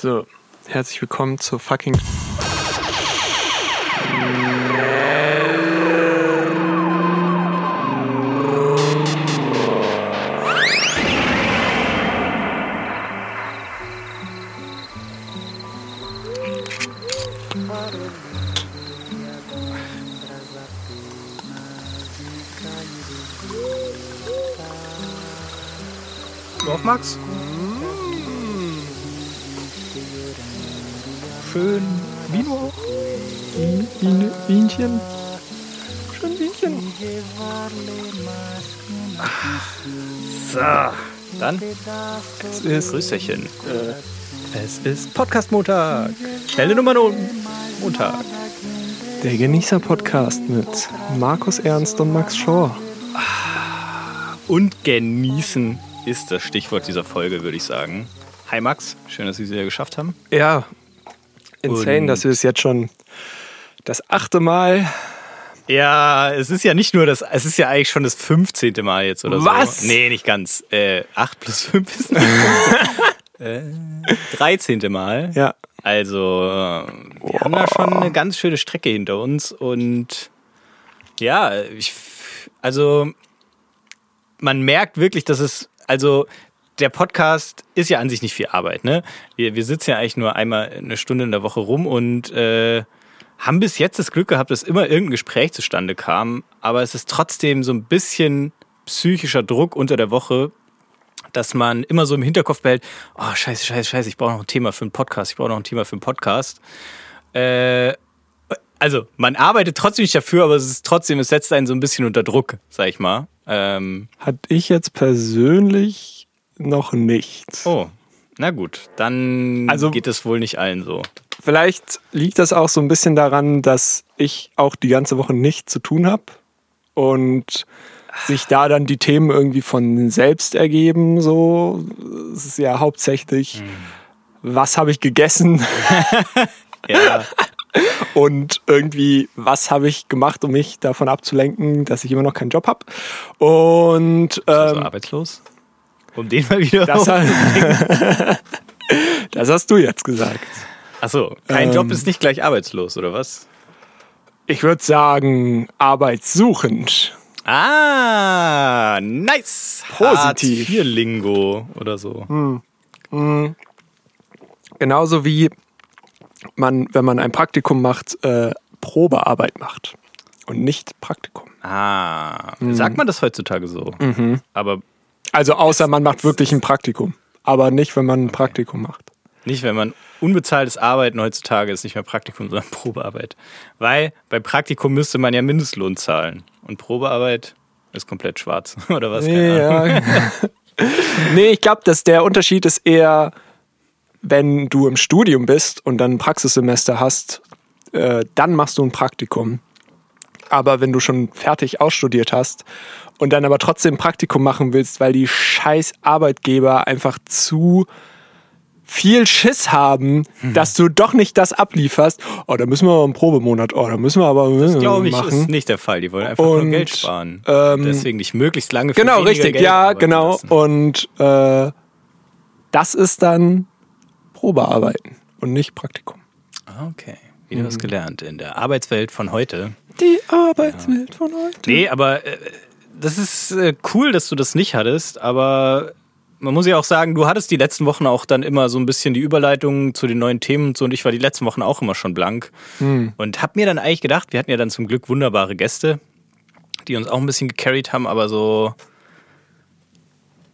So, herzlich willkommen zur fucking. Es ist Grüßerchen. Äh, es ist Podcast-Montag. Schnelle Nummer Montag. der Genießer-Podcast mit Markus Ernst und Max Schor. Und genießen ist das Stichwort dieser Folge, würde ich sagen. Hi Max, schön, dass Sie es wieder geschafft haben. Ja, insane, Und- dass wir es jetzt schon das achte Mal. Ja, es ist ja nicht nur das, es ist ja eigentlich schon das 15. Mal jetzt oder Was? so. Nee, nicht ganz. Äh, 8 plus 5 ist nicht 15. äh, 13. Mal. Ja, Also, äh, wir haben da schon eine ganz schöne Strecke hinter uns und ja, ich, also man merkt wirklich, dass es, also der Podcast ist ja an sich nicht viel Arbeit, ne? Wir, wir sitzen ja eigentlich nur einmal eine Stunde in der Woche rum und äh, haben bis jetzt das Glück gehabt, dass immer irgendein Gespräch zustande kam, aber es ist trotzdem so ein bisschen psychischer Druck unter der Woche, dass man immer so im Hinterkopf behält, oh scheiße, scheiße, scheiße, ich brauche noch ein Thema für einen Podcast, ich brauche noch ein Thema für einen Podcast. Äh, also man arbeitet trotzdem nicht dafür, aber es ist trotzdem, es setzt einen so ein bisschen unter Druck, sag ich mal. Ähm, hatte ich jetzt persönlich noch nicht. oh, na gut, dann Also- geht es wohl nicht allen so. Vielleicht liegt das auch so ein bisschen daran, dass ich auch die ganze Woche nichts zu tun habe und sich da dann die Themen irgendwie von selbst ergeben. So, es ist ja hauptsächlich, was habe ich gegessen Ja, und irgendwie, was habe ich gemacht, um mich davon abzulenken, dass ich immer noch keinen Job habe. Und also ähm, arbeitslos. Um den mal wieder das, das hast du jetzt gesagt. Achso, kein Ähm, Job ist nicht gleich arbeitslos, oder was? Ich würde sagen, arbeitssuchend. Ah, nice. Positiv. Hartz-IV-Lingo oder so. Genauso wie man, wenn man ein Praktikum macht, äh, Probearbeit macht und nicht Praktikum. Ah, Mhm. sagt man das heutzutage so? Aber Also außer man macht wirklich ein Praktikum, aber nicht, wenn man ein Praktikum macht. Nicht, wenn man unbezahltes Arbeiten heutzutage ist nicht mehr Praktikum, sondern Probearbeit. Weil bei Praktikum müsste man ja Mindestlohn zahlen. Und Probearbeit ist komplett schwarz. Oder was? Keine Ahnung. Ja. nee, ich glaube, dass der Unterschied ist eher, wenn du im Studium bist und dann ein Praxissemester hast, äh, dann machst du ein Praktikum. Aber wenn du schon fertig ausstudiert hast und dann aber trotzdem ein Praktikum machen willst, weil die scheiß Arbeitgeber einfach zu viel Schiss haben, Mhm. dass du doch nicht das ablieferst. Oh, da müssen wir aber einen Probemonat. Oh, da müssen wir aber Das glaube ich, machen. ist nicht der Fall. Die wollen einfach nur Und, Geld sparen. ähm, Deswegen nicht möglichst lange für Genau, richtig, Geld ja, genau. lassen. Und äh, das ist dann Probearbeiten und nicht Praktikum. Ah, Okay, wieder was gelernt in der Arbeitswelt von heute. Die Arbeitswelt von heute. Nee, aber äh, das ist äh, cool, dass du das nicht hattest, aber man muss ja auch sagen, du hattest die letzten Wochen auch dann immer so ein bisschen die Überleitung zu den neuen Themen und so und ich war die letzten Wochen auch immer schon blank und hab mir dann eigentlich gedacht, wir hatten ja dann zum Glück wunderbare Gäste, die uns auch ein bisschen gecarried haben, aber so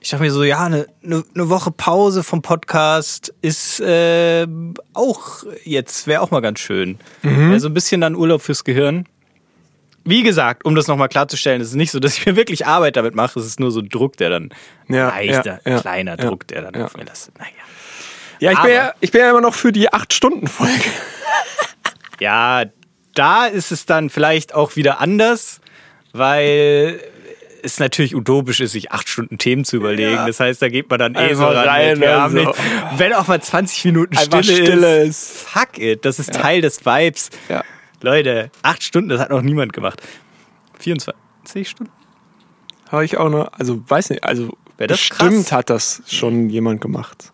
ich dachte mir so, ja, eine, eine Woche Pause vom Podcast ist äh, auch jetzt, wäre auch mal ganz schön. Wär so ein bisschen dann Urlaub fürs Gehirn. Wie gesagt, um das nochmal klarzustellen, es ist nicht so, dass ich mir wirklich Arbeit damit mache, es ist nur so ein Druck, der dann Ja, leichter, ja, ja, kleiner ja, Druck, der dann ja. auf mir lässt. Naja. Ja, ich Aber- bin ja, ich bin ja immer noch für die 8-Stunden-Folge. Ja, da ist es dann vielleicht auch wieder anders, weil es natürlich utopisch ist, sich acht Stunden Themen zu überlegen. Ja. Das heißt, da geht man dann eh so Einfach ran. rein haben so. nicht, wenn auch mal 20 Minuten Stille, Stille ist, ist. fuck it, das ist Teil des Vibes. Ja. Leute, acht Stunden, das hat noch niemand gemacht. 24 Stunden? Habe ich auch noch, also weiß nicht, also Wär das bestimmt krass? hat das schon jemand gemacht.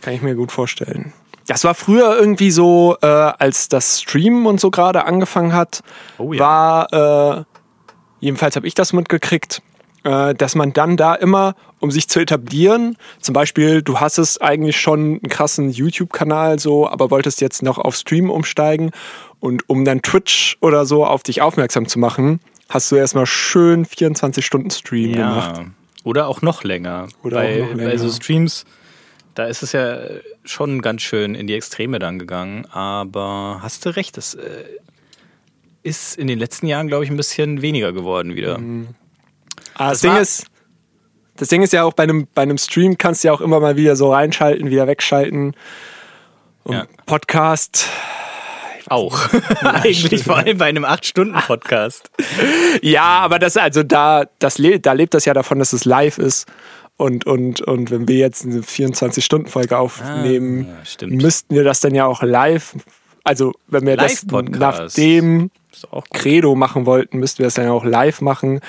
Kann ich mir gut vorstellen. Das war früher irgendwie so, äh, als das Streamen und so gerade angefangen hat, Oh ja. war, äh, jedenfalls habe ich das mitgekriegt, dass man dann da immer, um sich zu etablieren, zum Beispiel, du hast es eigentlich schon einen krassen YouTube-Kanal so, aber wolltest jetzt noch auf Stream umsteigen und um dann Twitch oder so auf dich aufmerksam zu machen, hast du erstmal schön 24 Stunden Stream gemacht. Ja. Oder auch noch länger. Oder bei, auch noch länger. bei so Streams, da ist es ja schon ganz schön in die Extreme dann gegangen. Aber hast du recht, das äh, ist in den letzten Jahren, glaube ich, ein bisschen weniger geworden wieder. Ah, das, Ding ist, das Ding ist ja auch bei einem, bei einem Stream kannst du ja auch immer mal wieder so reinschalten, wieder wegschalten. Und Ja. Podcast. Auch. Eigentlich vor allem bei einem 8-Stunden-Podcast. Ja, aber das, also da, das le da lebt das ja davon, dass es live ist. Und, und, und wenn wir jetzt eine 24-Stunden-Folge aufnehmen, Ah, ja, müssten wir das dann ja auch live. Also, wenn wir das nach dem. Credo machen wollten, müssten wir das dann ja auch live machen.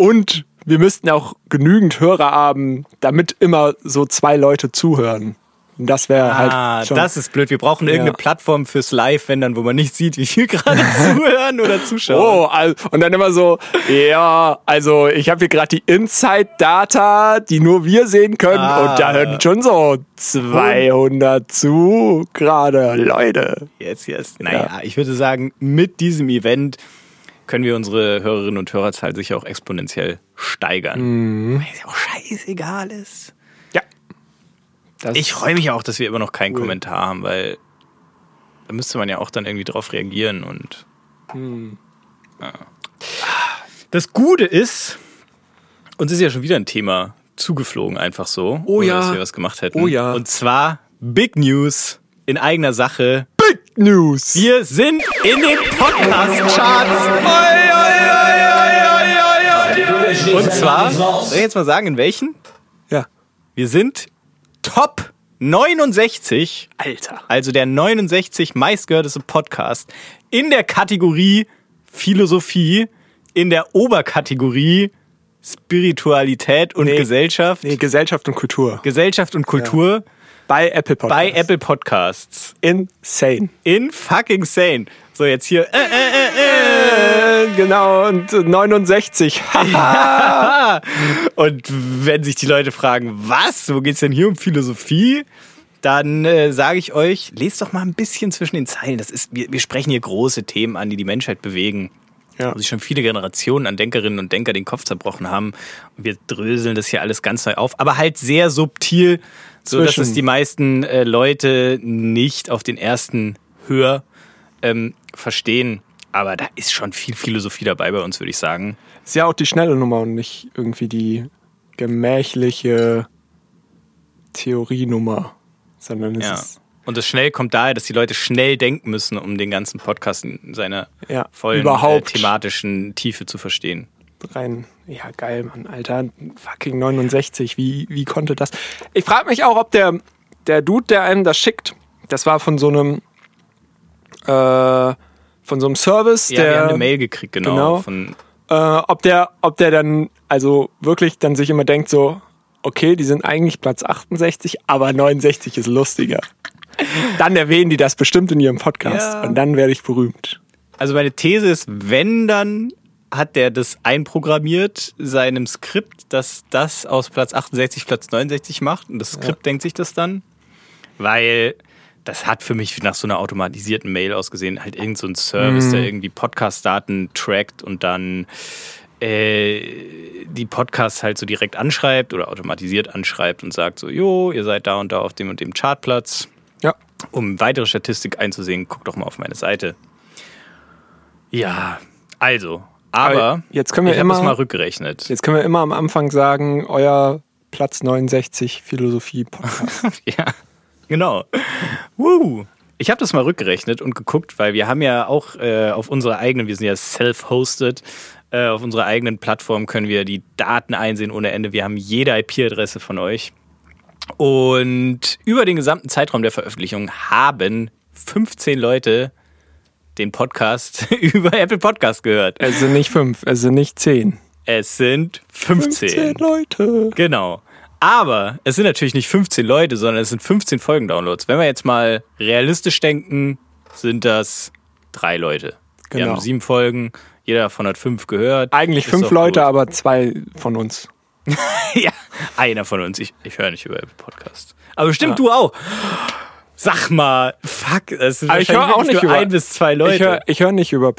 Und wir müssten auch genügend Hörer haben, damit immer so zwei Leute zuhören. Und das wäre Ah, halt schon. das ist blöd. Wir brauchen irgendeine Ja. Plattform fürs Live, wenn dann, wo man nicht sieht, wie viel gerade zuhören oder zuschauen. Oh, al- und dann immer so, ja, also ich habe hier gerade die Inside-Data, die nur wir sehen können. Ah. Und da hören schon so 200 zu gerade, Leute. Jetzt, jetzt. Naja, ich würde sagen, mit diesem Event können wir unsere Hörerinnen und Hörerzahl sicher auch exponentiell steigern. Weil es ja auch scheißegal ist. Ja. Das Ich freue mich auch, dass wir immer noch keinen Kommentar haben, weil da müsste man ja auch dann irgendwie drauf reagieren und. Ja. Das Gute ist, uns ist ja schon wieder ein Thema zugeflogen, einfach so. Oh ohne ja. Dass wir was gemacht hätten. Oh ja. Und zwar Big News in eigener Sache. News. Wir sind in den Podcast-Charts. Und zwar, soll ich jetzt mal sagen, in welchen? Ja. Wir sind Top 69, Alter. also der 69 meistgehörteste Podcast in der Kategorie Philosophie, in der Oberkategorie Spiritualität und Nee. Gesellschaft, Nee, Gesellschaft und Kultur. Gesellschaft und Kultur Bei Apple Podcasts. bei Apple Podcasts. Insane. In fucking sane. So, jetzt hier. Äh, äh, äh, Äh, genau, und äh, 69. Ah! Und wenn sich die Leute fragen, was, wo geht's denn hier um Philosophie? Dann äh, sage ich euch, lest doch mal ein bisschen zwischen den Zeilen. Das ist, wir, wir sprechen hier große Themen an, die die Menschheit bewegen. Ja. Wo sich schon viele Generationen an Denkerinnen und Denker den Kopf zerbrochen haben. Und wir dröseln das hier alles ganz neu auf, aber halt sehr subtil, so dass es die meisten äh, Leute nicht auf den ersten Hör ähm, verstehen. Aber da ist schon viel Philosophie dabei bei uns, würde ich sagen. Ist ja auch die schnelle Nummer und nicht irgendwie die gemächliche Theorienummer, sondern es Ja. ist Und das schnell kommt daher, dass die Leute schnell denken müssen, um den ganzen Podcast in seiner Ja, vollen überhaupt. Äh, thematischen Tiefe zu verstehen. Rein. Ja, geil, Mann, Alter. Fucking 69. Wie, wie konnte das? Ich frage mich auch, ob der, der Dude, der einem das schickt, das war von so einem äh, von so einem Service, Ja, der wir haben eine Mail gekriegt, genau. genau. Von, äh, ob der, ob der dann also wirklich dann sich immer denkt so, okay, die sind eigentlich Platz 68, aber 69 ist lustiger. Dann erwähnen die das bestimmt in ihrem Podcast Ja. und dann werde ich berühmt. also meine These ist, wenn, dann hat der das einprogrammiert, seinem Skript, dass das aus Platz 68 Platz 69 macht. Und das Skript denkt sich das dann. Weil das hat für mich nach so einer automatisierten Mail ausgesehen. Halt irgend so ein Service, der irgendwie Podcast-Daten trackt und dann äh, die Podcasts halt so direkt anschreibt oder automatisiert anschreibt und sagt so, jo, ihr seid da und da auf dem und dem Chartplatz. Ja. Um weitere Statistik einzusehen, guckt doch mal auf meine Seite. Ja, also, aber, Aber jetzt können wir ich habe immer- es mal rückgerechnet. Jetzt können wir immer am Anfang sagen, euer Platz 69 Philosophie Podcast. Ja, genau. Woo. Ich habe das mal rückgerechnet und geguckt, weil wir haben ja auch äh, auf unserer eigenen, wir sind ja self-hosted, äh, auf unserer eigenen Plattform können wir die Daten einsehen ohne Ende. Wir haben jede IP-Adresse von euch. Und über den gesamten Zeitraum der Veröffentlichung haben 15 Leute den Podcast über Apple Podcast gehört. es sind nicht fünf, es sind nicht zehn. Es sind 15. 15 Leute. Genau. Aber es sind natürlich nicht 15 Leute, sondern es sind 15 Folgen-Downloads. Wenn wir jetzt mal realistisch denken, sind das drei Leute. Wir Genau. haben sieben Folgen, jeder davon hat fünf gehört. Eigentlich Ist fünf Leute, gut. aber zwei von uns. ja, einer von uns. Ich, ich höre nicht über Apple Podcast. Aber bestimmt du auch. Sag mal, fuck, das sind ich höre auch nicht nur über ein bis zwei Leute. Ich höre hör nicht über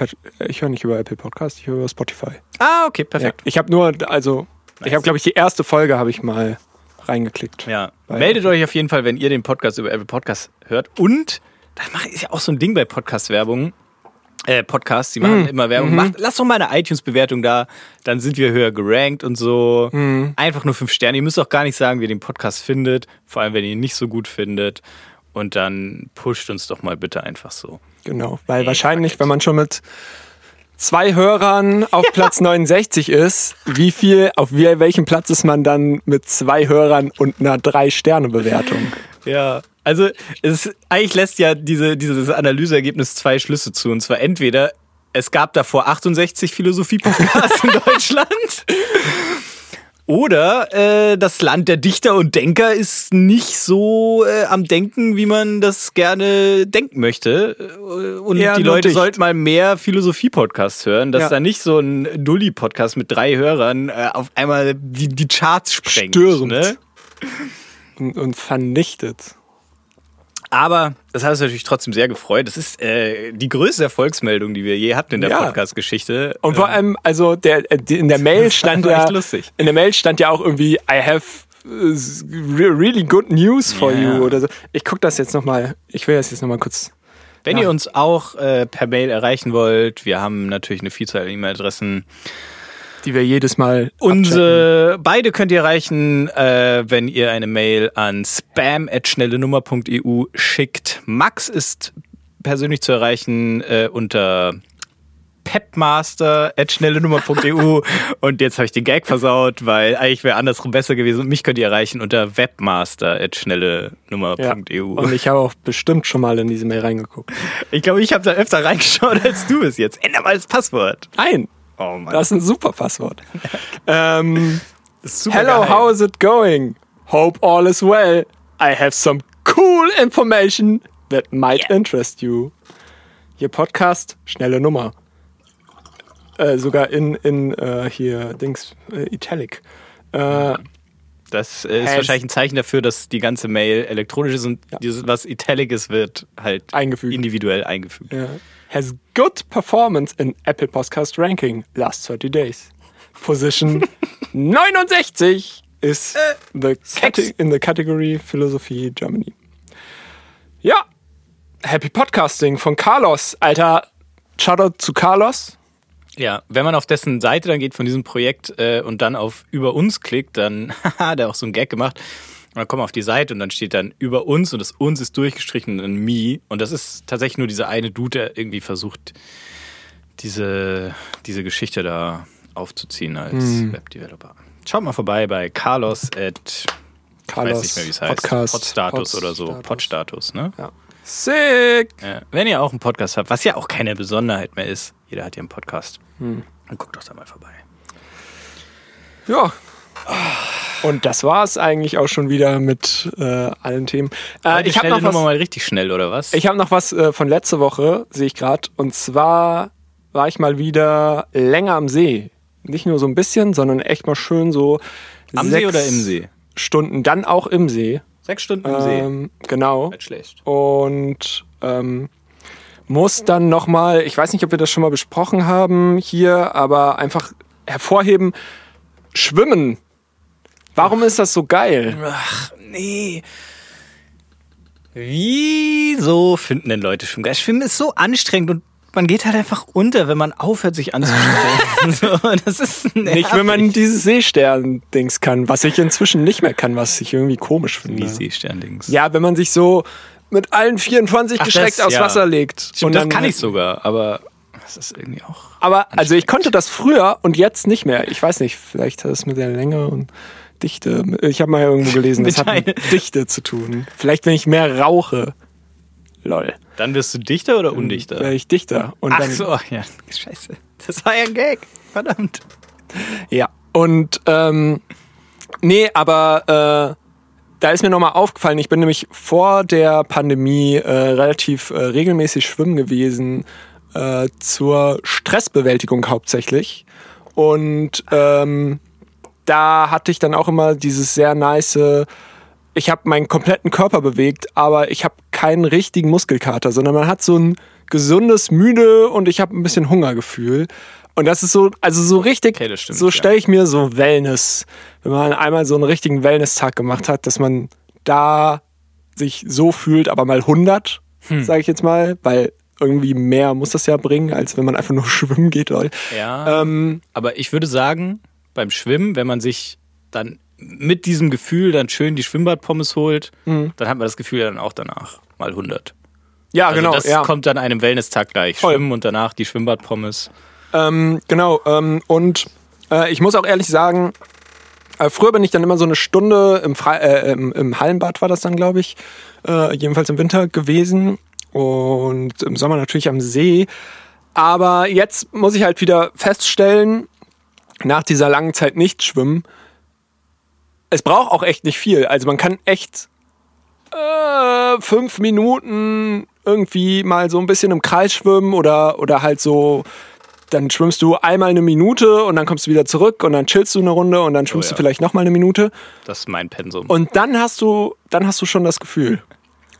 ich höre nicht über Apple Podcast, ich höre über Spotify. ah, okay, Ja. perfekt. Ich habe nur also ich habe glaube ich die erste Folge habe ich mal reingeklickt. Ja. Meldet euch auf jeden Fall, wenn ihr den Podcast über Apple Podcast hört. Und, das ist ja auch so ein Ding bei Podcast-Werbung. Äh, Podcasts, die machen immer Werbung. Macht, lasst doch mal eine iTunes-Bewertung da, dann sind wir höher gerankt und so. Einfach nur fünf Sterne. Ihr müsst auch gar nicht sagen, wie ihr den Podcast findet, vor allem wenn ihr ihn nicht so gut findet. Und dann pusht uns doch mal bitte einfach so. Genau, weil Ey, wahrscheinlich, wenn man schon mit zwei Hörern auf Platz 69 ist, wie viel, auf wie, welchem Platz ist man dann mit zwei Hörern und einer Drei-Sterne-Bewertung? Ja, also es eigentlich lässt ja diese, dieses Analyseergebnis zwei Schlüsse zu. Und zwar entweder es gab davor 68 Philosophie-Podcasts in Deutschland. Oder äh, das Land der Dichter und Denker ist nicht so äh, am Denken, wie man das gerne denken möchte. Äh, Und Eher die Leute dicht. sollten mal mehr Philosophie-Podcasts hören, dass Ja. da nicht so ein Dulli-Podcast mit drei Hörern äh, auf einmal die, die Charts sprengt. Störend. Ne? Und, und vernichtet. Aber das hat uns natürlich trotzdem sehr gefreut. Das ist äh, die größte Erfolgsmeldung, die wir je hatten in der Ja. Podcast-Geschichte. Und vor allem, also der, äh, in der Mail stand ja, lustig. in der Mail stand ja auch irgendwie, I have äh, re- really good news for Ja. you oder so. Ich guck das jetzt nochmal, ich will das jetzt nochmal kurz. Wenn Ja. ihr uns auch äh, per Mail erreichen wollt, wir haben natürlich eine Vielzahl an E-Mail-Adressen. Die wir jedes Mal. abchecken. Unsere beide könnt ihr erreichen, äh, wenn ihr eine Mail an spam@schnellenummer.eu schickt. Max ist persönlich zu erreichen äh, unter pepmaster@schnellenummer.eu und jetzt habe ich den Gag versaut, weil eigentlich wäre andersrum besser gewesen und mich könnt ihr erreichen unter webmaster@schnellenummer.eu. Und ich habe auch bestimmt schon mal in diese Mail reingeguckt. Ich glaube, ich habe da öfter reingeschaut als du es jetzt. Änder mal das Passwort. Nein, Oh Mann. das ist ein super Passwort. ähm, super hello, geil. how is it going? Hope all is well. I have some cool information that might Yeah. interest you. Hier Podcast, schnelle Nummer. Äh, sogar in, in äh, hier Dings, äh, Italic. Äh, Das äh, ist wahrscheinlich ein Zeichen dafür, dass die ganze Mail elektronisch ist und dieses, was Italic ist, wird halt Eingefügt. individuell eingefügt. Ja. Has good performance in Apple Podcast Ranking last 30 days. Position 69 is the cate in the category Philosophy Germany. Ja, Happy Podcasting von Carlos. Alter, Shoutout zu Carlos. Ja, wenn man auf dessen Seite dann geht von diesem Projekt äh, und dann auf über uns klickt, dann hat er auch so einen Gag gemacht. Und dann kommt man auf die Seite und dann steht dann über uns und das uns ist durchgestrichen in me. Und das ist tatsächlich nur dieser eine Dude, der irgendwie versucht, diese, diese Geschichte da aufzuziehen als Hm. Webdeveloper. Schaut mal vorbei bei Carlos at ich Carlos weiß nicht mehr, wie es heißt. Podcast. Podstatus oder so. Podstatus. Ne? Ja. Sick. Ja. Wenn ihr auch einen Podcast habt, was ja auch keine Besonderheit mehr ist, jeder hat ja einen Podcast, Hm. dann guckt doch da mal vorbei. Ja. Und das war es eigentlich auch schon wieder mit äh, allen Themen. Äh, ich habe noch was. Mal richtig schnell, oder was? Ich habe noch was äh, von letzte Woche, sehe ich gerade. Und zwar war ich mal wieder länger am See. Nicht nur so ein bisschen, sondern echt mal schön so. Am sechs See oder im See? Stunden, dann auch im See. Sechs Stunden im See. Ähm, genau. Nicht schlecht. Und ähm, muss dann nochmal, ich weiß nicht, ob wir das schon mal besprochen haben hier, aber einfach hervorheben, Schwimmen. Warum ist das so geil? Ach, nee. Wieso finden denn Leute Schwimmen geil? Schwimmen ist so anstrengend und man geht halt einfach unter, wenn man aufhört, sich anzustrengen. so, das ist Nicht, wenn man dieses Seestern-Dings kann, was ich inzwischen nicht mehr kann, was ich irgendwie komisch finde. Wie Seesterndings. Ja, wenn man sich so mit allen 24 Ach, gestreckt das, aufs ja. Wasser legt. Stimmt, das kann halt- ich sogar, aber das ist irgendwie auch. Aber also ich konnte das früher und jetzt nicht mehr. Ich weiß nicht, vielleicht hat es mit der Länge und Dichte. Ich habe mal irgendwo gelesen, das hat mit Dichte zu tun. Vielleicht, wenn ich mehr rauche. Lol. Dann wirst du dichter oder undichter? Wäre ich dichter. Und Ach dann, so, ja, scheiße. Das war ja ein Gag. Verdammt. Ja. Und ähm, Nee, aber äh, da ist mir nochmal aufgefallen, ich bin nämlich vor der Pandemie äh, relativ äh, regelmäßig schwimmen gewesen, äh, zur Stressbewältigung hauptsächlich. Und ähm, da hatte ich dann auch immer dieses sehr nice, ich habe meinen kompletten Körper bewegt, aber ich habe keinen richtigen Muskelkater, sondern man hat so ein gesundes Müde und ich habe ein bisschen Hungergefühl. Und das ist so, also so richtig, Okay, stimmt, so stelle ich mir so Wellness, wenn man einmal so einen richtigen Wellness-Tag gemacht hat, dass man da sich so fühlt, aber mal 100, Hm. sage ich jetzt mal, weil irgendwie mehr muss das ja bringen, als wenn man einfach nur schwimmen geht. Ja. Ähm, Aber ich würde sagen, beim Schwimmen, wenn man sich dann mit diesem Gefühl dann schön die Schwimmbadpommes holt, Mhm. dann hat man das Gefühl dann auch danach mal 100. ja, Also genau. das ja. kommt dann einem Wellness-Tag gleich. Voll. Schwimmen und danach die Schwimmbadpommes. Ähm, genau, ähm, und äh, ich muss auch ehrlich sagen, äh, früher bin ich dann immer so eine Stunde im, Fre äh, im, im Hallenbad war das dann, glaube ich, äh, jedenfalls im Winter gewesen und im Sommer natürlich am See. Aber jetzt muss ich halt wieder feststellen, nach dieser langen Zeit nicht schwimmen, es braucht auch echt nicht viel. Also man kann echt äh, fünf Minuten irgendwie mal so ein bisschen im Kreis schwimmen oder, oder halt so, dann schwimmst du einmal eine Minute und dann kommst du wieder zurück und dann chillst du eine Runde und dann schwimmst ja. du vielleicht nochmal eine Minute Das ist mein Pensum. und dann hast du, dann hast du schon das Gefühl.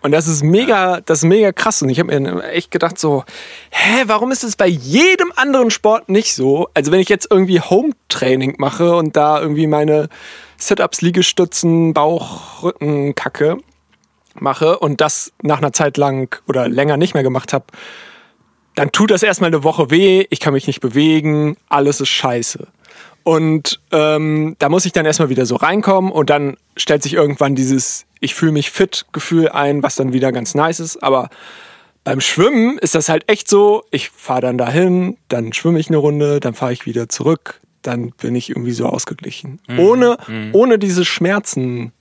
Und das ist mega, das ist mega krass. Und ich habe mir echt gedacht so, hä, warum ist es bei jedem anderen Sport nicht so? Also wenn ich jetzt irgendwie Home-Training mache und da irgendwie meine Sit-Ups, Liegestützen, Bauch, Rücken, Kacke mache und das nach einer Zeit lang oder länger nicht mehr gemacht habe, dann tut das erstmal eine Woche weh, ich kann mich nicht bewegen, alles ist scheiße. Und ähm, da muss ich dann erstmal wieder so reinkommen und dann stellt sich irgendwann dieses Ich fühle mich fit Gefühl ein, was dann wieder ganz nice ist. Aber beim Schwimmen ist das halt echt so, ich fahre dann dahin, dann schwimme ich eine Runde, dann fahre ich wieder zurück, dann bin ich irgendwie so ausgeglichen. Ohne, ohne diese Schmerzen.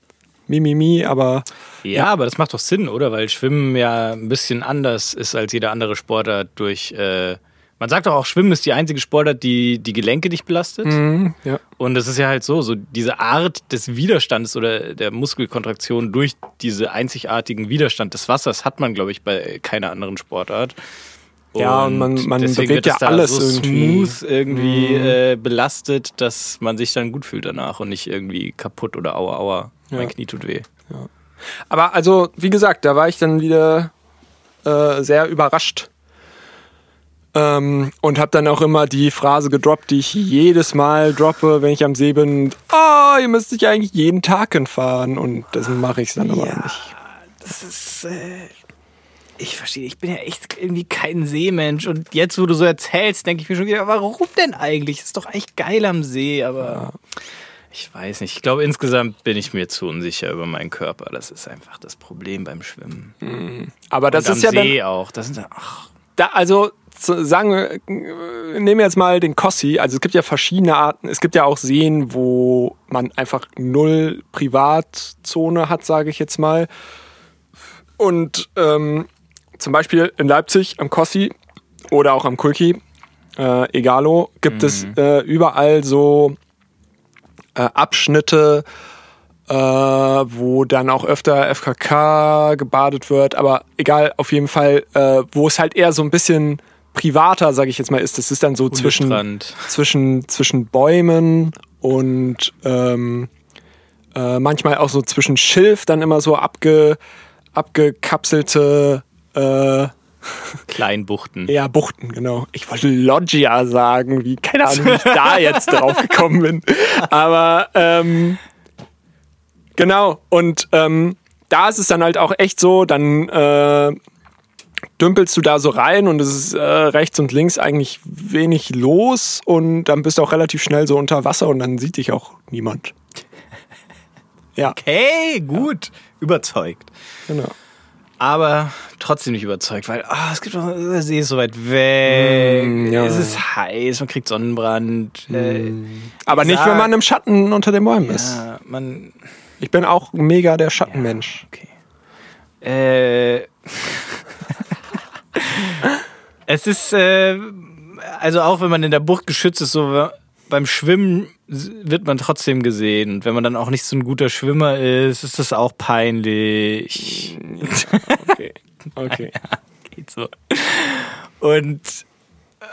Mimimi, aber Ja, aber das macht doch Sinn, oder? Weil Schwimmen ja ein bisschen anders ist als jeder andere Sportart durch. Äh, man sagt doch auch, Schwimmen ist die einzige Sportart, die die Gelenke nicht belastet. mhm, ja. Und das ist ja halt so, so diese Art des Widerstandes oder der Muskelkontraktion durch diese einzigartigen Widerstand des Wassers hat man, glaube ich, bei keiner anderen Sportart. Ja, und man- man bewegt ja alles so irgendwie. smooth irgendwie Mhm. äh, belastet, dass man sich dann gut fühlt danach und nicht irgendwie kaputt oder aua, aua, mein Ja. Knie tut weh. Aber also, wie gesagt, da war ich dann wieder äh, sehr überrascht. Ähm, und habe dann auch immer die Phrase gedroppt, die ich jedes Mal droppe, wenn ich am See bin. Oh, ihr müsst sich eigentlich jeden Tag hinfahren. Und das mache ich dann aber Ja. nicht. Das ist. Äh, ich verstehe, ich bin ja echt irgendwie kein Seemensch. Und jetzt, wo du so erzählst, denke ich mir schon wieder, warum denn eigentlich? Ist doch eigentlich geil am See, aber. Ich weiß nicht. Ich glaube, insgesamt bin ich mir zu unsicher über meinen Körper. Das ist einfach das Problem beim Schwimmen. Aber das Und ist ja am dann. See auch. Das sind dann, ach, Da, also sagen wir, äh, nehmen wir jetzt mal den Kossi. Also es gibt ja verschiedene Arten. Es gibt ja auch Seen, wo man einfach null Privatzone hat, sage ich jetzt mal. Und ähm, zum Beispiel in Leipzig am Kossi oder auch am Kulki, äh, egalo, gibt es äh, überall so äh, Abschnitte, äh, wo dann auch öfter FKK gebadet wird, aber egal, auf jeden Fall, äh, wo es halt eher so ein bisschen privater, sage ich jetzt mal, ist. Das ist dann so zwischen, zwischen, zwischen Bäumen und ähm, äh, manchmal auch so zwischen Schilf dann immer so abge, abgekapselte äh, Kleinbuchten. ja, Buchten, genau. Ich wollte Loggia sagen, wie, keine Ahnung, wie ich da jetzt drauf gekommen bin. Aber ähm, genau, und ähm, da ist es dann halt auch echt so, dann äh, dümpelst du da so rein und es ist äh, rechts und links eigentlich wenig los und dann bist du auch relativ schnell so unter Wasser und dann sieht dich auch niemand. Ja, Okay, gut. Überzeugt. genau. aber trotzdem nicht überzeugt, weil ah, es gibt doch, der See ist so weit weg, Mm, ja. es ist heiß, man kriegt Sonnenbrand. Äh, Aber nicht, wenn man im Schatten unter den Bäumen ist. ja, man, Ich bin auch mega der Schattenmensch. okay. Äh, es ist, äh, also auch wenn man in der Bucht geschützt ist, so beim Schwimmen wird man trotzdem gesehen. Und wenn man dann auch nicht so ein guter Schwimmer ist, ist das auch peinlich. Okay. Okay. Geht so. Und äh,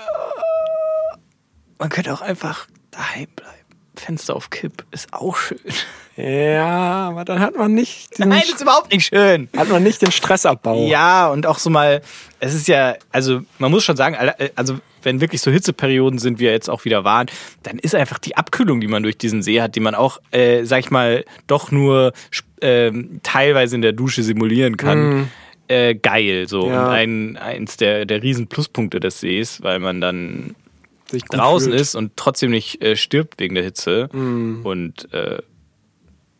man könnte auch einfach daheim bleiben. Fenster auf Kipp ist auch schön. Ja, aber dann hat man nicht Nein, ist überhaupt nicht schön. hat man nicht den Stressabbau. Ja, und auch so mal, es ist ja, also man muss schon sagen, alle- also wenn wirklich so Hitzeperioden sind, wie wir jetzt auch wieder waren, dann ist einfach die Abkühlung, die man durch diesen See hat, die man auch, äh, sag ich mal, doch nur ähm, teilweise in der Dusche simulieren kann, äh, geil. So. Ja. Und ein, eins der, der riesen Pluspunkte des Sees, weil man dann draußen fühlt. ist und trotzdem nicht äh, stirbt wegen der Hitze. Und äh,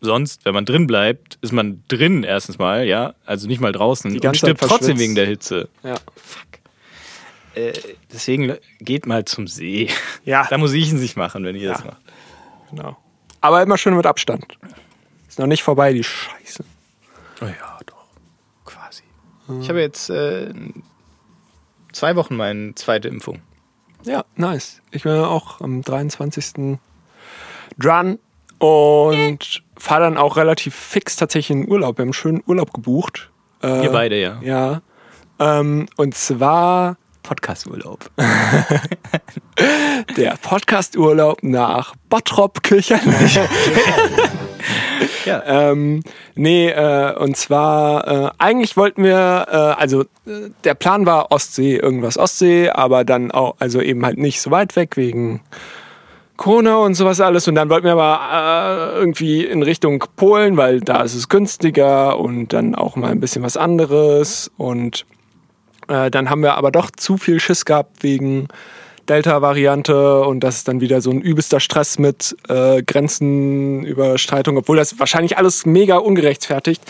sonst, wenn man drin bleibt, ist man drin erstens mal, ja, also nicht mal draußen Die und stirbt trotzdem wegen der Hitze. Ja. Äh, deswegen geht mal zum See. Ja. Da muss ich ihn sich machen, wenn ihr das Ja. macht. Genau. Aber immer schön mit Abstand. Ist noch nicht vorbei, die Scheiße. Oh ja, doch. Quasi. Ich habe jetzt äh, zwei Wochen meine zweite Impfung. Ja, nice. Ich bin auch am 23. dran und fahre dann auch relativ fix tatsächlich in den Urlaub. Wir haben einen schönen Urlaub gebucht. Äh, Ihr beide, ja. Ja. Ähm, und zwar Podcast-Urlaub. der Podcast-Urlaub nach Bottrop Kirchheinrich. Ja. ähm, nee, äh, und zwar, äh, eigentlich wollten wir, äh, also äh, der Plan war Ostsee, irgendwas Ostsee, aber dann auch, also eben halt nicht so weit weg wegen Corona und sowas alles. Und dann wollten wir aber äh, irgendwie in Richtung Polen, weil da ist es günstiger und dann auch mal ein bisschen was anderes. Und äh, dann haben wir aber doch zu viel Schiss gehabt wegen Delta-Variante und das ist dann wieder so ein übelster Stress mit äh, Grenzenüberschreitung, obwohl das wahrscheinlich alles mega ungerechtfertigt.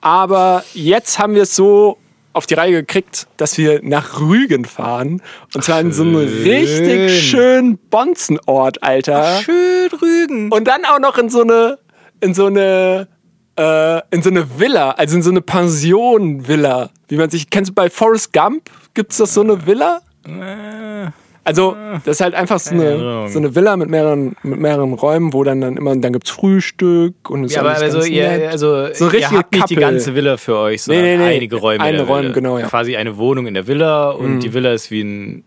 Aber jetzt haben wir es so auf die Reihe gekriegt, dass wir nach Rügen fahren. Und zwar in so Schön. richtig schönen Bonzenort, Alter. Schön Rügen. Und dann auch noch in so eine, in so eine, äh, in so eine Villa, also in so eine Pension-Villa. Wie man sich, kennst du bei Forrest Gump? Gibt's das so eine Villa? Äh, Also, das ist halt einfach so eine, so eine Villa mit mehreren, mit mehreren Räumen, wo dann, dann immer, dann gibt's Frühstück und es Ja, ist aber also, ihr, also So ihr habt nicht die ganze Villa für euch, sondern Nee, nee, nee. einige Räume Eine Räume, genau, ja. Mhm. Quasi eine Wohnung in der Villa und die Villa ist wie ein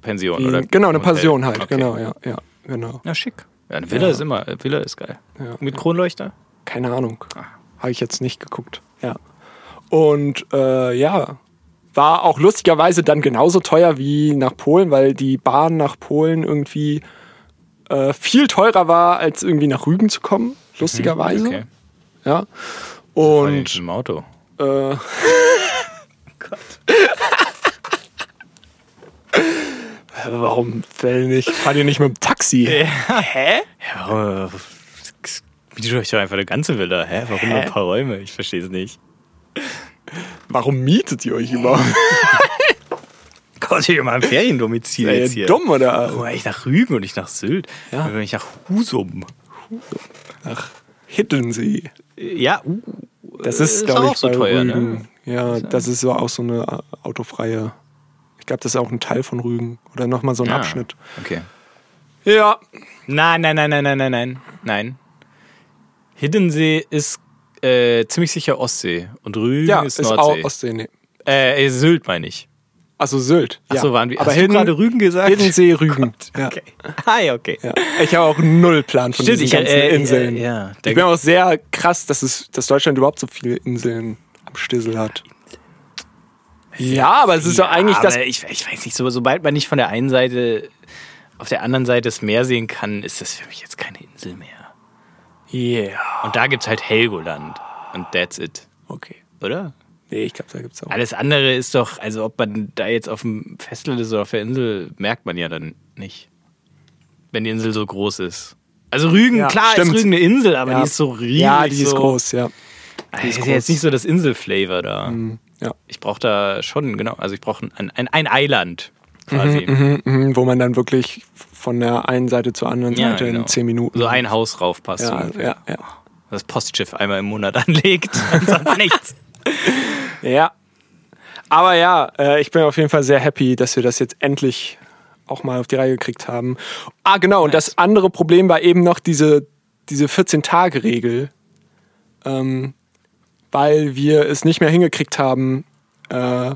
Pension, oder? Genau, eine. Pension halt, Okay. genau, ja, ja, genau. Ja, schick. Ja, eine Villa Ja. ist immer, Villa ist geil. Ja. Mit Kronleuchter? Keine Ahnung. Ah. Habe ich jetzt nicht geguckt. Ja. Und äh, ja, war auch lustigerweise dann genauso teuer wie nach Polen, weil die Bahn nach Polen irgendwie äh, viel teurer war, als irgendwie nach Rügen zu kommen. Lustigerweise. Mhm, Okay. Ja. Und Und im Auto. äh, warum denn nicht? Fahr ihr nicht mit dem Taxi? Hä? Ja, warum? Bietet euch doch einfach eine ganze Villa. Hä? Warum nur ein paar Räume? Ich verstehe es nicht. Warum mietet ihr euch überhaupt? Kommt hier mal ein Feriendomizil Seid jetzt hier. dumm oder? Warum eigentlich nach Rügen und nicht nach Sylt? Ja. Warum nicht nach Husum? Ach, Hiddensee. Ja, uh, Das ist, Ist glaube auch ich, so teuer, ne? Ja, das ist so auch so eine äh, autofreie. Ich glaube, das ist auch ein Teil von Rügen. Oder nochmal so ein Ah, Abschnitt. Okay. Ja. Nein, nein, nein, nein, nein, nein, nein. Nein. Hiddensee ist äh, ziemlich sicher Ostsee. Und Rügen Ja, ist, ist, auch. Ostsee. Nee. äh, äh, Sylt meine ich. Also Sylt. Ja. Achso, waren wir. Aber hast du gerade Rügen gesagt? Hiddensee, Rügen. Ja. Okay. Ah, ja, okay. Ja. Ich habe auch null Plan von Stimmt, diesen ich, ganzen äh, Inseln. äh, ja. ich bin auch sehr krass, dass, es, dass Deutschland überhaupt so viele Inseln am Stissel hat. Ja, aber es ist doch eigentlich das. Ich, ich weiß nicht, so, sobald man nicht von der einen Seite auf der anderen Seite das Meer sehen kann, ist das für mich jetzt keine Insel mehr. Yeah. Und da gibt es halt Helgoland. Und that's it. Okay. Oder? Nee, ich glaube, da gibt es auch. Alles andere ist doch, also ob man da jetzt auf dem Festland ist oder auf der Insel, merkt man ja dann nicht. Wenn die Insel so groß ist. Also Rügen, Ja, klar stimmt. ist Rügen eine Insel, aber Ja. die ist so riesig. Ja, die ist so, groß, ja. Die ist ist ja jetzt nicht so das Inselflavor da. ja. Ich brauche da schon, genau, also ich brauche ein, ein, ein Eiland quasi. Mhm, mhm, wo man dann wirklich von der einen Seite zur anderen Ja, Seite genau. in zehn Minuten. So ein Haus raufpasst. ja, ungefähr. ja, ja. Das Postschiff einmal im Monat anlegt sonst nichts. Ja. Aber ja, äh, ich bin auf jeden Fall sehr happy, dass wir das jetzt endlich auch mal auf die Reihe gekriegt haben. Ah, genau. Und das andere Problem war eben noch diese, diese 14-Tage-Regel. Ähm, weil wir es nicht mehr hingekriegt haben, äh,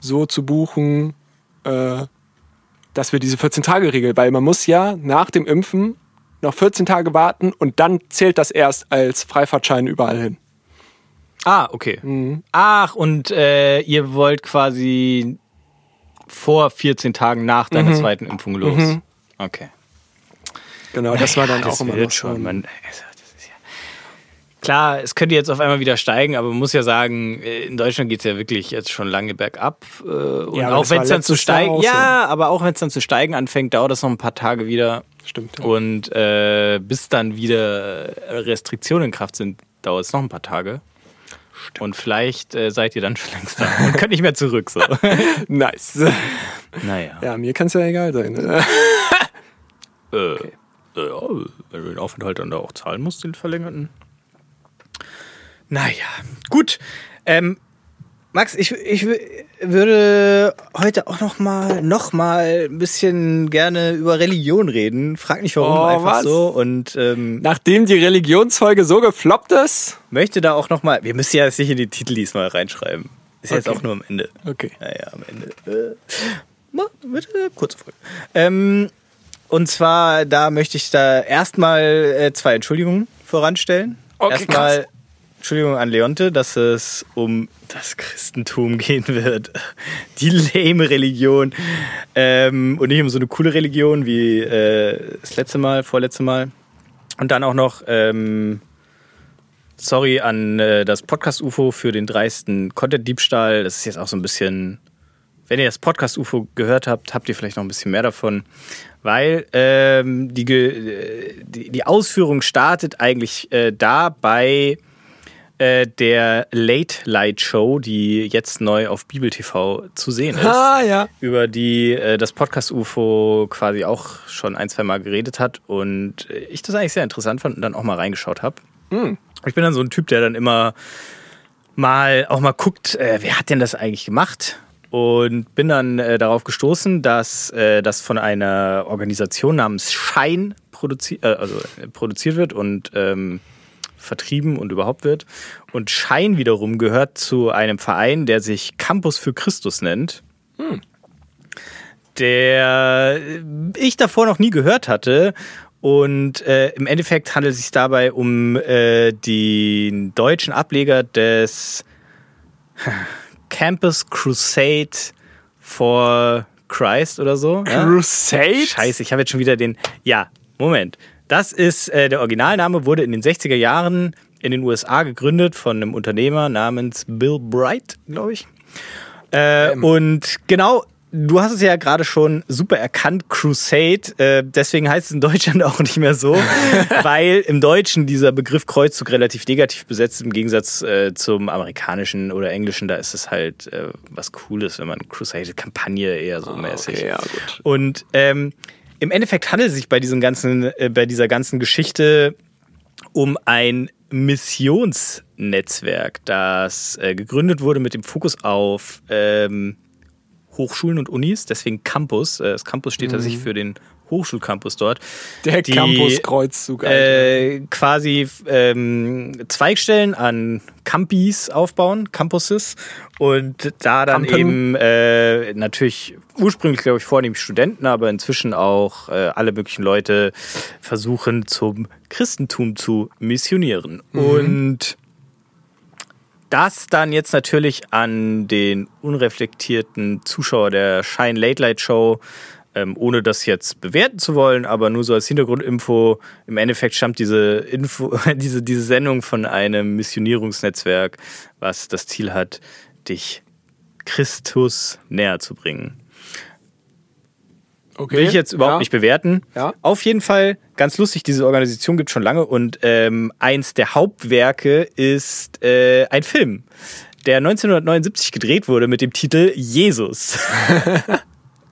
so zu buchen, äh, dass wir diese 14-Tage-Regel, weil man muss ja nach dem Impfen noch 14 Tage warten und dann zählt das erst als Freifahrtschein überall hin. Ah, okay. Mhm. Ach, und äh, ihr wollt quasi vor 14 Tagen nach deiner Mhm. zweiten Impfung los. Mhm. Okay. Genau, das war dann Ja, auch immer wird schon. schon. Man, also, das ist ja Klar, es könnte jetzt auf einmal wieder steigen, aber man muss ja sagen, äh, in Deutschland geht es ja wirklich jetzt schon lange bergab. äh, Und Ja, auch wenn es dann zu steigen, so. ja, aber auch wenn es dann zu steigen anfängt, dauert das noch ein paar Tage wieder. Stimmt. Ja. Und äh, bis dann wieder Restriktionen in Kraft sind, dauert es noch ein paar Tage. Und vielleicht äh, seid ihr dann schon längst da und könnt nicht mehr zurück. So. Nice. naja. Ja, mir kann es ja egal sein. Ne? Äh, äh, ja, wenn du den Aufenthalt dann da auch zahlen musst, den verlängerten. Naja, gut. Ähm, Max, ich, ich wü- würde heute auch noch mal, noch mal ein bisschen gerne über Religion reden. Frag nicht warum, Oh, einfach was? so. Und ähm, Nachdem die Religionsfolge so gefloppt ist. möchte da auch noch mal, wir müssen ja jetzt nicht in die Titel diesmal reinschreiben. Ist jetzt Okay. auch nur am Ende. Okay. Ja, ja, am Ende. Äh, mal, bitte, kurze Folge. Ähm, und zwar, da möchte ich da erstmal äh, zwei Entschuldigungen voranstellen. Okay, erstmal. Entschuldigung an Leonte, dass es um das Christentum gehen wird. Die lame Religion. Ähm, und nicht um so eine coole Religion wie äh, das letzte Mal, vorletzte Mal. Und dann auch noch ähm, sorry an äh, das Podcast-UFO für den dreisten Content-Diebstahl. Das ist jetzt auch so ein bisschen, wenn ihr das Podcast-UFO gehört habt, habt ihr vielleicht noch ein bisschen mehr davon. Weil ähm, die, äh, die, die Ausführung startet eigentlich äh, da bei äh, der Late Light Show, die jetzt neu auf Bibel TV zu sehen ist Ah, ja. über die äh, das Podcast UFO quasi auch schon ein, zwei Mal geredet hat und ich das eigentlich sehr interessant fand und dann auch mal reingeschaut habe. Ich bin dann so ein Typ, der dann immer mal auch mal guckt, äh, wer hat denn das eigentlich gemacht? Und bin dann äh, darauf gestoßen, dass äh, das von einer Organisation namens Schein produzi äh, also, äh, produziert wird und ähm, vertrieben und überhaupt wird. Und Schein wiederum gehört zu einem Verein, der sich Campus für Christus nennt. Der ich davor noch nie gehört hatte. Und äh, im Endeffekt handelt es sich dabei um äh, den deutschen Ableger des Campus Crusade for Christ oder so. Ja? Crusade? Scheiße, ich habe jetzt schon wieder den. Ja, Moment. Das ist äh, der Originalname, wurde in den 60er Jahren in den USA gegründet von einem Unternehmer namens Bill Bright, glaube ich. Äh, Und genau, du hast es ja gerade schon super erkannt, Crusade. Äh, deswegen heißt es in Deutschland auch nicht mehr so, weil im Deutschen dieser Begriff Kreuzzug relativ negativ besetzt im Gegensatz äh, zum amerikanischen oder englischen. Da ist es halt äh, was Cooles, wenn man Crusade-Kampagne eher so mäßig. Okay, ja, gut. Und ähm, im Endeffekt handelt es sich bei, diesem ganzen, äh, bei dieser ganzen Geschichte um ein Missionsnetzwerk, das äh, gegründet wurde mit dem Fokus auf ähm, Hochschulen und Unis, deswegen Campus. Äh, das Campus steht tatsächlich für den Hochschulcampus dort. Der Die, Campus-Kreuzzug. Äh, quasi ähm, Zweigstellen an Campis aufbauen, Campuses und da dann Campen. eben äh, natürlich ursprünglich glaube ich vornehmlich Studenten, aber inzwischen auch äh, alle möglichen Leute versuchen zum Christentum zu missionieren und das dann jetzt natürlich an den unreflektierten Zuschauer der Shine Late Light Show, ähm, ohne das jetzt bewerten zu wollen, aber nur so als Hintergrundinfo. Im Endeffekt stammt diese Info, diese, diese Sendung von einem Missionierungsnetzwerk, was das Ziel hat, dich Christus näher zu bringen. okay. Will ich jetzt überhaupt ja. nicht bewerten. Ja. Auf jeden Fall ganz lustig, diese Organisation gibt schon lange und ähm, eins der Hauptwerke ist äh, ein Film, der 1979 gedreht wurde mit dem Titel Jesus.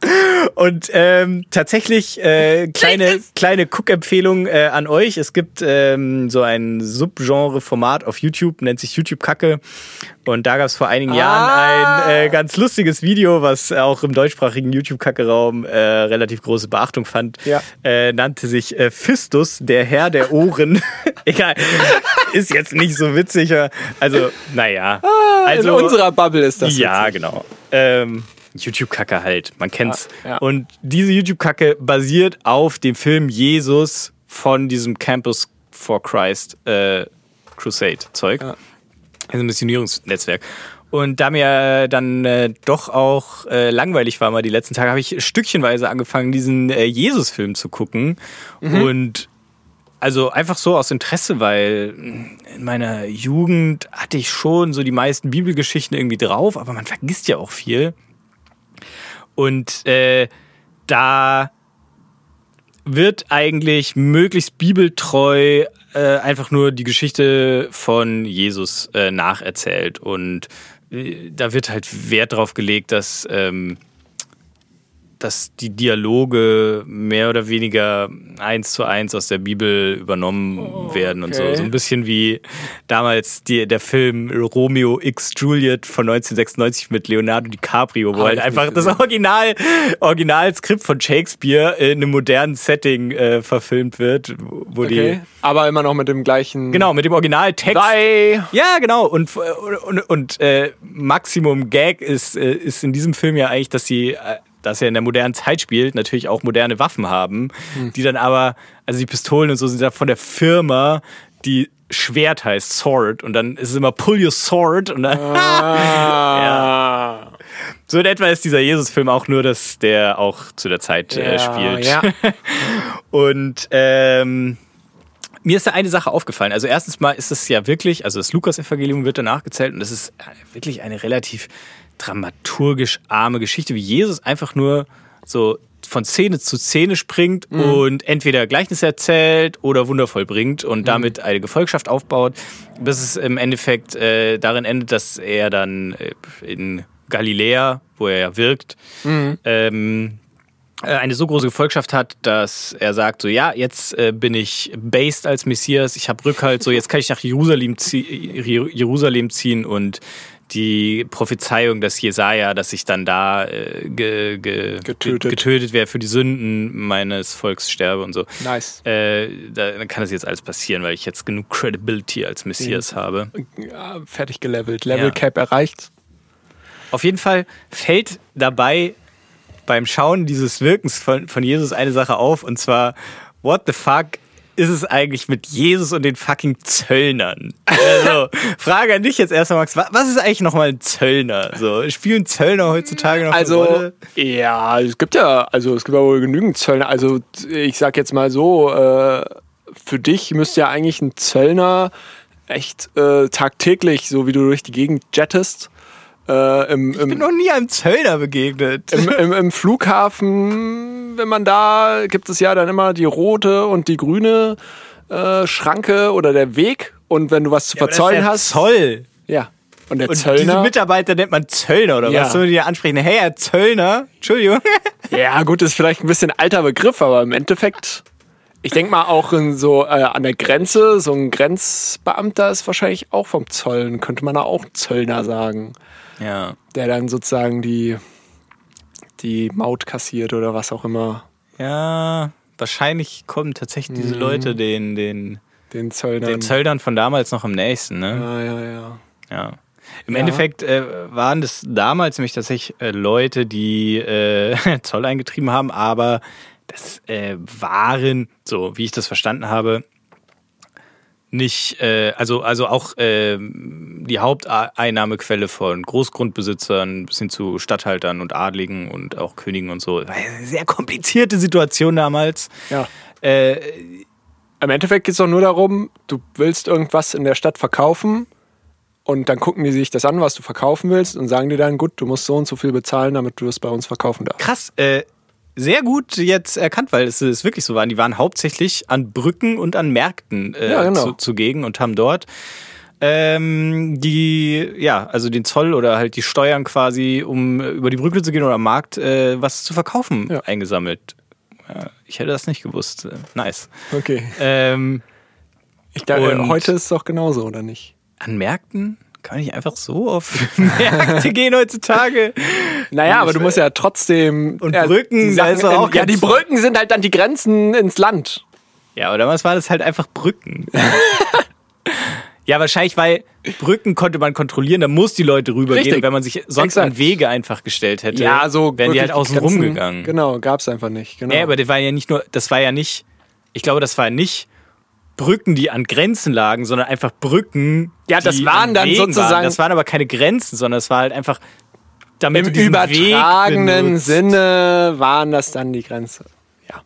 Und ähm, tatsächlich äh, kleine, kleine Cook-Empfehlung äh, an euch. Es gibt ähm, so ein Subgenre-Format auf YouTube, nennt sich YouTube-Kacke. Und da gab es vor einigen Jahren Ah. ein äh, ganz lustiges Video, was auch im deutschsprachigen YouTube-Kacke-Raum äh, relativ große Beachtung fand. Ja. Äh, nannte sich äh, Fistus, der Herr der Ohren. Egal. Ist jetzt nicht so witzig. Also, naja. Also, Ah, In unserer Bubble ist das. ja, witzig. genau. Ähm, YouTube-Kacke halt, man kennt's. Ja, ja. Und diese YouTube-Kacke basiert auf dem Film Jesus von diesem Campus for Christ äh, Crusade-Zeug. Ja. Also ein Missionierungsnetzwerk. Und da mir dann äh, doch auch äh, langweilig war mal die letzten Tage, habe ich stückchenweise angefangen, diesen äh, Jesus-Film zu gucken. Und also einfach so aus Interesse, weil in meiner Jugend hatte ich schon so die meisten Bibelgeschichten irgendwie drauf, aber man vergisst ja auch viel. Und äh, da wird eigentlich möglichst bibeltreu äh, einfach nur die Geschichte von Jesus äh, nacherzählt. Und äh, da wird halt Wert drauf gelegt, dass, ähm, dass die Dialoge mehr oder weniger eins zu eins aus der Bibel übernommen werden und so. okay. So ein bisschen wie damals die, der Film Romeo X Juliet von 1996 mit Leonardo DiCaprio, wo Hab halt einfach das. Original, Originalskript von Shakespeare in einem modernen Setting äh, verfilmt wird, wo Okay. die Aber immer noch mit dem gleichen. genau mit dem Originaltext. Sei. Ja, genau. Und, und, und äh, Maximum Gag ist, äh, ist in diesem Film ja eigentlich, dass sie, äh, dass er in der modernen Zeit spielt, natürlich auch moderne Waffen haben, die dann aber, also die Pistolen und so sind ja von der Firma, die Schwert heißt, Sword. Und dann ist es immer Pull your Sword. Und dann, Ah. so in etwa ist dieser Jesus-Film auch nur, dass der auch zu der Zeit äh, Ja, spielt. ja. Und ähm, mir ist da eine Sache aufgefallen. Also erstens mal ist es ja wirklich, also das Lukas-Evangelium wird danach gezählt und das ist wirklich eine relativ dramaturgisch arme Geschichte, wie Jesus einfach nur so von Szene zu Szene springt und entweder Gleichnisse erzählt oder wundervoll bringt und damit eine Gefolgschaft aufbaut, bis es im Endeffekt äh, darin endet, dass er dann äh, in Galiläa, wo er ja wirkt, ähm, äh, eine so große Gefolgschaft hat, dass er sagt, so ja, jetzt äh, bin ich based als Messias, ich habe Rückhalt, so jetzt kann ich nach Jerusalem, zie Jeru- Jerusalem ziehen und die Prophezeiung des Jesaja, dass ich dann da äh, ge, ge, Getötet. ge- getötet werde für die Sünden meines Volks sterbe und so. Nice. Äh, da, dann kann das jetzt alles passieren, weil ich jetzt genug Credibility als Messias habe. Ja, fertig gelevelt. Level Ja. Cap erreicht. Auf jeden Fall fällt dabei beim Schauen dieses Wirkens von, von Jesus eine Sache auf und zwar, what the fuck ist es eigentlich mit Jesus und den fucking Zöllnern? Also, Frage an dich jetzt erstmal, Max, wa- was ist eigentlich nochmal ein Zöllner? So, spielen Zöllner heutzutage noch eine Also, Rolle? ja, es gibt ja, also es gibt ja wohl genügend Zöllner. Also, ich sag jetzt mal so, äh, für dich müsste ja eigentlich ein Zöllner echt äh, tagtäglich, so wie du durch die Gegend jettest, äh, im, Ich bin im, noch nie einem Zöllner begegnet. im, im, im Flughafen, wenn man da, gibt es ja dann immer die rote und die grüne äh, Schranke oder der Weg. Und wenn du was zu ist verzollen hast, Zoll. ja. Und der Und diese Zöllner. Mitarbeiter nennt man Zöllner oder Ja. was? Sollen die ja ansprechen? Hey, Herr Zöllner, Entschuldigung. Ja, gut, ist vielleicht ein bisschen alter Begriff, aber im Endeffekt, ich denke mal auch so äh, an der Grenze, so ein Grenzbeamter ist wahrscheinlich auch vom Zollen, könnte man da auch Zöllner sagen, Ja. der dann sozusagen die, die Maut kassiert oder was auch immer, Ja, wahrscheinlich kommen tatsächlich diese Leute den, den, den Zöllnern. den Zöllnern von damals noch am nächsten, ne? ja, ja, ja. Ja. Im Ja. Endeffekt äh, waren das damals nämlich tatsächlich äh, Leute, die äh, Zoll eingetrieben haben, aber das äh, waren, so wie ich das verstanden habe, nicht, äh, also, also auch äh, die Haupteinnahmequelle von Großgrundbesitzern bis hin zu Statthaltern und Adligen und auch Königen und so. Sehr komplizierte Situation damals. ja. Äh, Im Endeffekt geht es doch nur darum, du willst irgendwas in der Stadt verkaufen und dann gucken die sich das an, was du verkaufen willst und sagen dir dann, gut, du musst so und so viel bezahlen, damit du es bei uns verkaufen darfst. krass, äh, sehr gut jetzt erkannt, weil es ist wirklich so waren. Die waren hauptsächlich an Brücken und an Märkten äh, Ja, genau. zu, zugegen und haben dort ähm, die, ja, also den Zoll oder halt die Steuern quasi, um über die Brücke zu gehen oder am Markt äh, was zu verkaufen, Ja. eingesammelt. Ja, ich hätte das nicht gewusst. Äh, Nice. Okay. Ähm, Ich Und- heute ist es doch genauso, oder nicht? an Märkten kann nicht einfach so auf Märkte gehen heutzutage. Naja, aber du musst ja trotzdem. Und ja, Brücken, da ist auch in, Ja, die Brücken sind halt dann die Grenzen ins Land. Ja, aber damals war das halt einfach Brücken. ja, wahrscheinlich, weil Brücken konnte man kontrollieren, da muss die Leute rübergehen, wenn man sich sonst Exakt. an Wege einfach gestellt hätte. Ja, so. wären die halt außen Grenzen- rumgegangen. Genau, gab's einfach nicht. Genau. Nee, aber das war ja nicht nur, das war ja nicht, ich glaube, das war ja nicht Brücken, die an Grenzen lagen, sondern einfach Brücken. Ja, das waren an dann sozusagen- Waren. Das waren aber keine Grenzen, sondern es war halt einfach. Damit Im übertragenen. Sinne waren das dann die Grenze. Ja.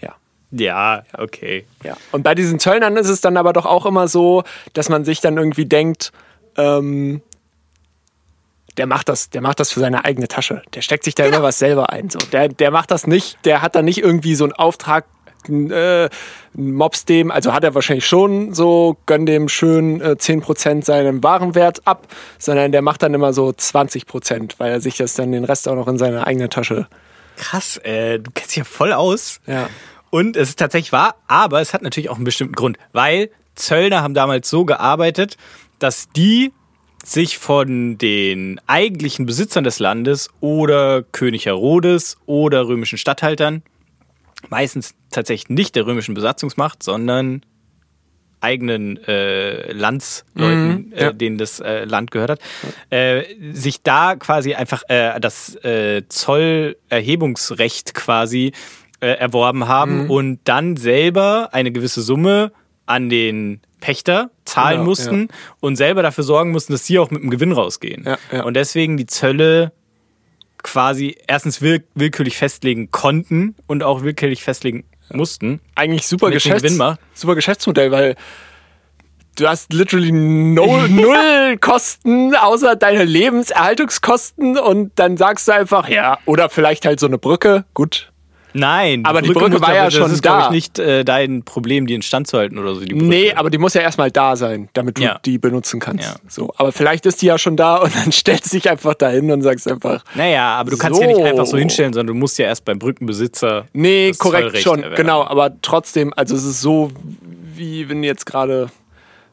Ja. Ja, okay. Ja. Und bei diesen Zöllnern ist es dann aber doch auch immer so, dass man sich dann irgendwie denkt, ähm, der macht das, der macht das für seine eigene Tasche. Der steckt sich da Genau. immer was selber ein. So. Der, der macht das nicht, der hat da nicht irgendwie so einen Auftrag, äh, mobs dem, also hat er wahrscheinlich schon so, gönn dem schön äh, 10% seinem Warenwert ab, sondern der macht dann immer so 20%, weil er sich das dann den Rest auch noch in seine eigene Tasche. Krass, äh, du kennst dich ja voll aus. Ja. Und es ist tatsächlich wahr, aber es hat natürlich auch einen bestimmten Grund, weil Zöllner haben damals so gearbeitet, dass die sich von den eigentlichen Besitzern des Landes oder König Herodes oder römischen Statthaltern, meistens tatsächlich nicht der römischen Besatzungsmacht, sondern eigenen äh, Landsleuten, ja. äh, denen das äh, Land gehört hat, äh, sich da quasi einfach äh, das äh, Zollerhebungsrecht quasi äh, erworben haben Mhm. und dann selber eine gewisse Summe an den Pächter zahlen Genau, mussten und selber dafür sorgen mussten, dass sie auch mit dem Gewinn rausgehen. Ja, ja. Und deswegen die Zölle quasi erstens will, willkürlich festlegen konnten und auch willkürlich festlegen mussten. eigentlich super, Geschäfts super Geschäftsmodell, weil du hast literally no, null Kosten außer deine Lebenserhaltungskosten und dann sagst du einfach, ja, oder vielleicht halt so eine Brücke, gut. Nein, Aber die Brücke muss war aber- ja das schon ist, glaub da. ich, nicht äh, dein Problem, die instand zu halten oder so. Die Brücke. Nee, aber die muss ja erstmal da sein, damit du Ja. die benutzen kannst. Ja. So, aber vielleicht ist die ja schon da und dann stellst du dich einfach dahin und sagst einfach, Naja, aber du kannst So. ja nicht einfach so hinstellen, sondern du musst ja erst beim Brückenbesitzer. nee, das korrekt Zollrecht schon, erwerben. genau, aber trotzdem, also es ist so, wie wenn du jetzt gerade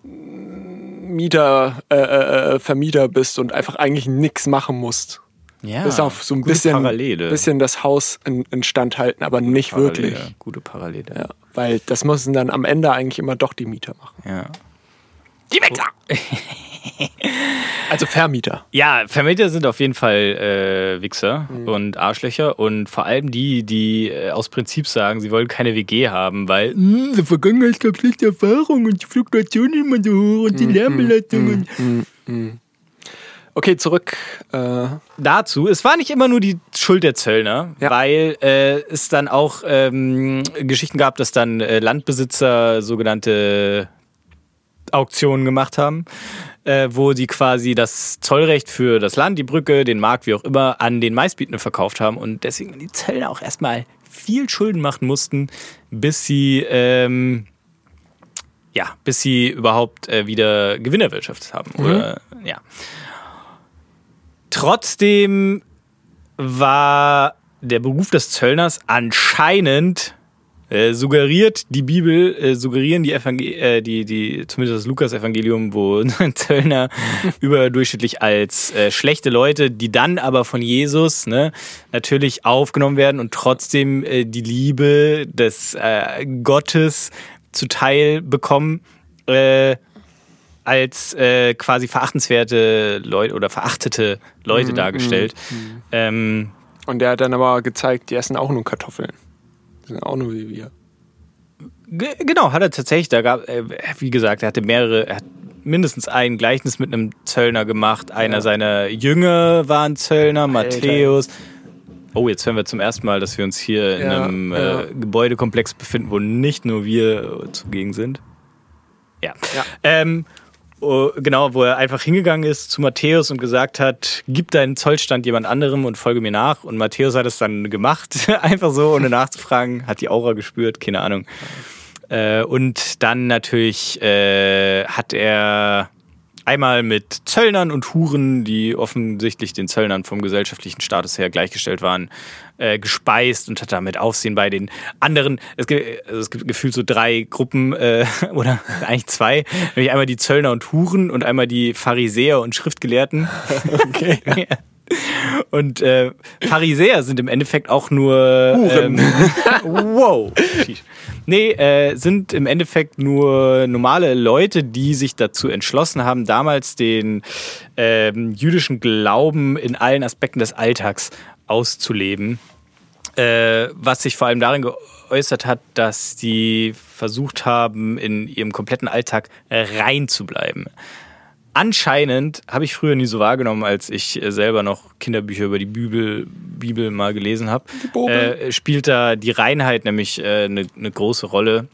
Mieter, äh, äh, äh, Vermieter bist und einfach eigentlich nichts machen musst. Ja, bis auf so ein gute bisschen, Parallele. bisschen das Haus in, instand halten, aber nicht Parallele, wirklich. Gute Parallele. Ja, weil das müssen dann am Ende eigentlich immer doch die Mieter machen. Ja. Die Mieter! also Vermieter. Ja, Vermieter sind auf jeden Fall äh, Wichser Mhm. und Arschlöcher und vor allem die, die äh, aus Prinzip sagen, sie wollen keine WG haben, weil "Hm, in der Vergangenheit gab es schlechte Erfahrungen und die Fluktuation immer so hoch und die Mhm. Lärmbelastung. Okay, zurück. Äh, Dazu, es war nicht immer nur die Schuld der Zöllner, Ja. weil äh, es dann auch ähm, Geschichten gab, dass dann äh, Landbesitzer sogenannte Auktionen gemacht haben, äh, wo die quasi das Zollrecht für das Land, die Brücke, den Markt, wie auch immer, an den Meistbietenden verkauft haben und deswegen die Zöllner auch erstmal viel Schulden machen mussten, bis sie ähm, ja, bis sie überhaupt äh, wieder Gewinn erwirtschaftet haben. Oder, ja. Trotzdem war der Beruf des Zöllners anscheinend äh, suggeriert die Bibel, äh, suggerieren die, Evangel äh, die, die, zumindest das Lukas-Evangelium, wo Zöllner überdurchschnittlich als äh, schlechte Leute, die dann aber von Jesus ne, natürlich aufgenommen werden und trotzdem äh, die Liebe des äh, Gottes zuteil bekommen, äh, als äh, quasi verachtenswerte Leute oder verachtete Leute dargestellt. Ähm, und der hat dann aber gezeigt, die essen auch nur Kartoffeln. Die sind auch nur wie wir. Ge- Genau, hat er tatsächlich. Da gab, äh, wie gesagt, er hatte mehrere, er hat mindestens ein Gleichnis mit einem Zöllner gemacht. Einer Ja. seiner Jünger war ein Zöllner, Matthäus. Oh, jetzt hören wir zum ersten Mal, dass wir uns hier in Ja, einem ja. äh, Gebäudekomplex befinden, wo nicht nur wir äh, zugegen sind. Ja. Ähm, genau, wo er einfach hingegangen ist zu Matthäus und gesagt hat, gib deinen Zollstand jemand anderem und folge mir nach. Und Matthäus hat es dann gemacht, einfach so, ohne nachzufragen, hat die Aura gespürt, keine Ahnung. Äh, und dann natürlich äh, hat er einmal mit Zöllnern und Huren, die offensichtlich den Zöllnern vom gesellschaftlichen Status her gleichgestellt waren, äh, gespeist und hat damit Aufsehen bei den anderen. Es gibt, also es gibt gefühlt so drei Gruppen äh, oder eigentlich zwei, nämlich einmal die Zöllner und Huren und einmal die Pharisäer und Schriftgelehrten. Okay. Und äh, Pharisäer sind im Endeffekt auch nur. Ähm, wow. Nee, äh, sind im Endeffekt nur normale Leute, die sich dazu entschlossen haben, damals den ähm, jüdischen Glauben in allen Aspekten des Alltags auszuleben. Äh, was sich vor allem darin geäußert hat, dass die versucht haben, in ihrem kompletten Alltag rein zu bleiben anscheinend habe ich früher nie so wahrgenommen, als ich äh, selber noch Kinderbücher über die Bibel, Bibel mal gelesen habe, äh, spielt da die Reinheit nämlich äh, eine, eine große Rolle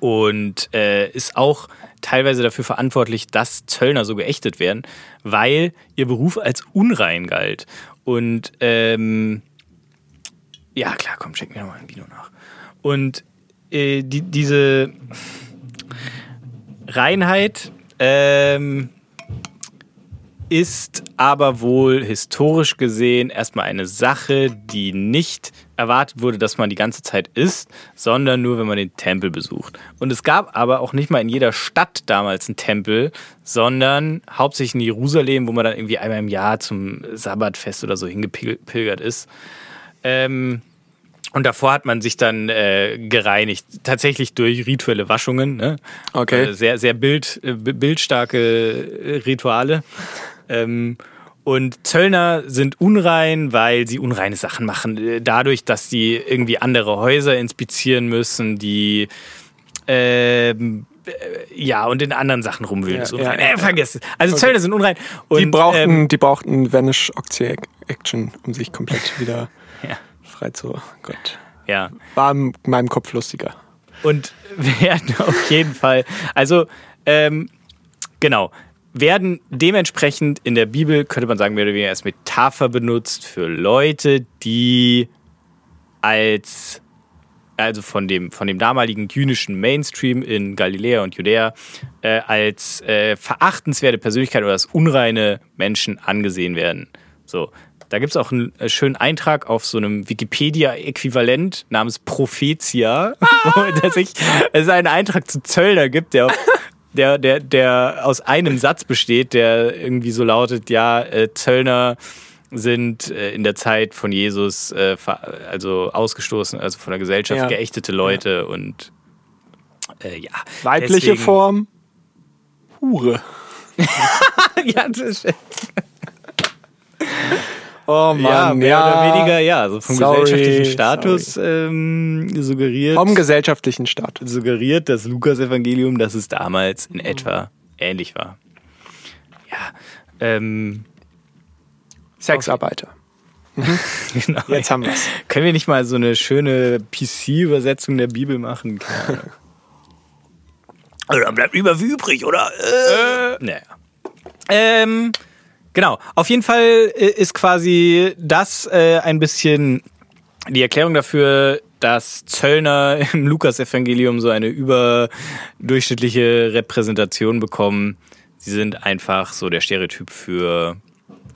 und äh, ist auch teilweise dafür verantwortlich, dass Zöllner so geächtet werden, weil ihr Beruf als unrein galt. Und ähm, ja, klar, komm, schick mir nochmal ein Video nach. Und äh, die, diese Reinheit ähm, ist aber wohl historisch gesehen erstmal eine Sache, die nicht erwartet wurde, dass man die ganze Zeit isst, sondern nur, wenn man den Tempel besucht. Und es gab aber auch nicht mal in jeder Stadt damals einen Tempel, sondern hauptsächlich in Jerusalem, wo man dann irgendwie einmal im Jahr zum Sabbatfest oder so hingepilgert ist. Ähm, und davor hat man sich dann äh, gereinigt, tatsächlich durch rituelle Waschungen. Ne? Okay. Äh, sehr, sehr bild, äh, bildstarke äh, Rituale. Ähm, und Zöllner sind unrein, weil sie unreine Sachen machen. Äh, dadurch, dass sie irgendwie andere Häuser inspizieren müssen, die ähm, äh, ja, und in anderen Sachen rumwühlen. Ja, ja, äh, vergiss es. Also okay. Zöllner sind unrein. Und, die brauchten, ähm, die brauchten Vanish Action, um sich komplett wieder frei zu. Gott. Ja. War in meinem Kopf lustiger. Und werden auf jeden Fall, also ähm, genau, werden dementsprechend in der Bibel, könnte man sagen, mehr oder weniger als Metapher benutzt für Leute, die als also von dem, von dem damaligen jüdischen Mainstream in Galiläa und Judäa, äh, als äh, verachtenswerte Persönlichkeit oder als unreine Menschen angesehen werden. So, da gibt es auch einen äh, schönen Eintrag auf so einem Wikipedia-Äquivalent namens Prophetia, wo es, sich, es einen Eintrag zu Zöllner gibt, der, der, der, der aus einem Satz besteht, der irgendwie so lautet, ja, äh, Zöllner sind äh, in der Zeit von Jesus äh, also ausgestoßen, also von der Gesellschaft ja. geächtete Leute ja. und äh, ja. Weibliche Deswegen, Form Hure. ja, das ist Oh Mann, ja, mehr ja. oder weniger, ja, so vom sorry, gesellschaftlichen Status ähm, suggeriert. Vom gesellschaftlichen Status. Suggeriert das Lukas-Evangelium, dass es damals in etwa ähnlich war. Ja. Ähm, Sexarbeiter. Mhm. genau. Jetzt haben wir es. Können wir nicht mal so eine schöne PC-Übersetzung der Bibel machen? also dann bleibt lieber wie übrig, oder? Äh, äh. Naja. Ähm, Genau, auf jeden Fall äh, ist quasi das äh, ein bisschen die Erklärung dafür, dass Zöllner im Lukas-Evangelium so eine überdurchschnittliche Repräsentation bekommen. Sie sind einfach so der Stereotyp für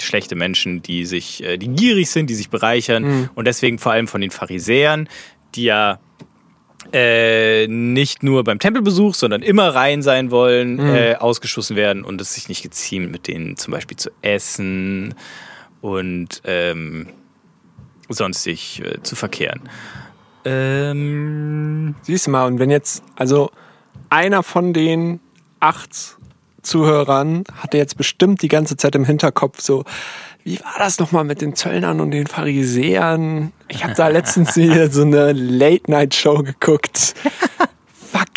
schlechte Menschen, die sich, äh, die gierig sind, die sich bereichern mhm. und deswegen vor allem von den Pharisäern, die ja äh, nicht nur beim Tempelbesuch, sondern immer rein sein wollen, mhm. äh, ausgeschossen werden und es sich nicht geziemt, mit denen zum Beispiel zu essen und ähm, sonstig äh, zu verkehren. Ähm Siehst du mal, und wenn jetzt, also einer von den acht Zuhörern hatte jetzt bestimmt die ganze Zeit im Hinterkopf so, wie war das nochmal mit den Zöllnern und den Pharisäern? Ich habe da letztens hier so eine Late-Night-Show geguckt. Fuck.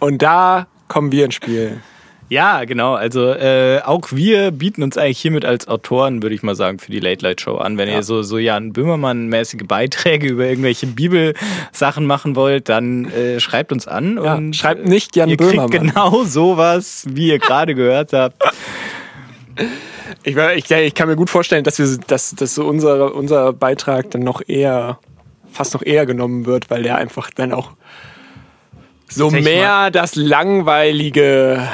Und da kommen wir ins Spiel. Ja, genau. Also äh, auch wir bieten uns eigentlich hiermit als Autoren, würde ich mal sagen, für die Late Night Show an. Wenn ja. ihr so, so Jan Böhmermann-mäßige Beiträge über irgendwelche Bibelsachen machen wollt, dann äh, schreibt uns an. Ja, und schreibt nicht Jan ihr Böhmermann. Kriegt genau sowas, wie ihr gerade gehört habt. Ich, ich, ich, kann mir gut vorstellen, dass, wir, dass, dass so unser, unser Beitrag dann noch eher, fast noch eher genommen wird, weil der einfach dann auch so mehr das langweilige,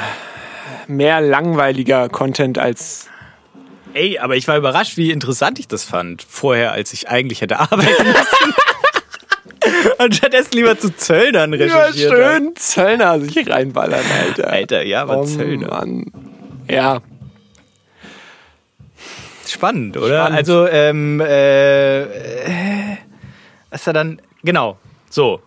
mehr langweiliger Content als Ey, aber ich war überrascht, wie interessant ich das fand. Vorher, als ich eigentlich hätte arbeiten müssen. Und stattdessen lieber zu Zöllnern ja, recherchiert. schön Zöllner sich reinballern, Alter. Alter, ja, aber oh, Zöllner. Mann. Ja, Spannend, oder? Spannend. Also, ähm, äh, äh, was er dann, genau, so.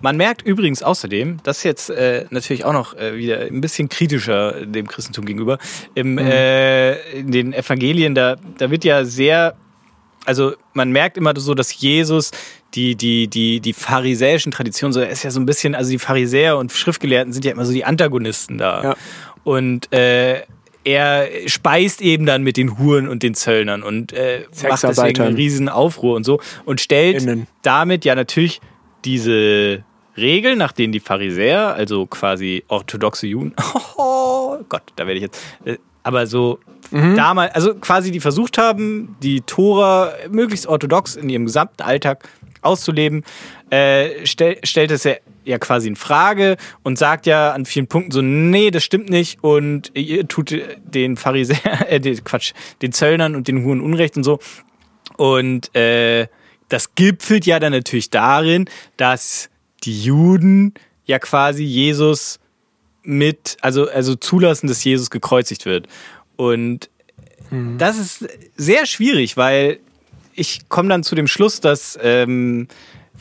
Man merkt übrigens außerdem, das ist jetzt äh, natürlich auch noch äh, wieder ein bisschen kritischer dem Christentum gegenüber, im, Mhm. äh, in den Evangelien, da, da wird ja sehr, also man merkt immer so, dass Jesus die, die, die, die pharisäischen Traditionen, so er ist ja so ein bisschen, also die Pharisäer und Schriftgelehrten sind ja immer so die Antagonisten da. Ja. Und äh, er speist eben dann mit den Huren und den Zöllnern und äh, macht deswegen einen riesen Aufruhr und so und stellt Innen. damit ja natürlich diese Regeln, nach denen die Pharisäer, also quasi orthodoxe Juden, oh Gott, da werde ich jetzt, äh, aber so damals, also quasi die versucht haben, die Tora möglichst orthodox in ihrem gesamten Alltag auszuleben, äh, stell, stellt es ja, ja quasi in Frage und sagt ja an vielen Punkten so, nee, das stimmt nicht und ihr tut den Pharisäer, äh, den, Quatsch, den Zöllnern und den Huren Unrecht und so. Und äh, das gipfelt ja dann natürlich darin, dass die Juden ja quasi Jesus mit, also, also zulassen, dass Jesus gekreuzigt wird. Und das ist sehr schwierig, weil ich komme dann zu dem Schluss, dass ähm,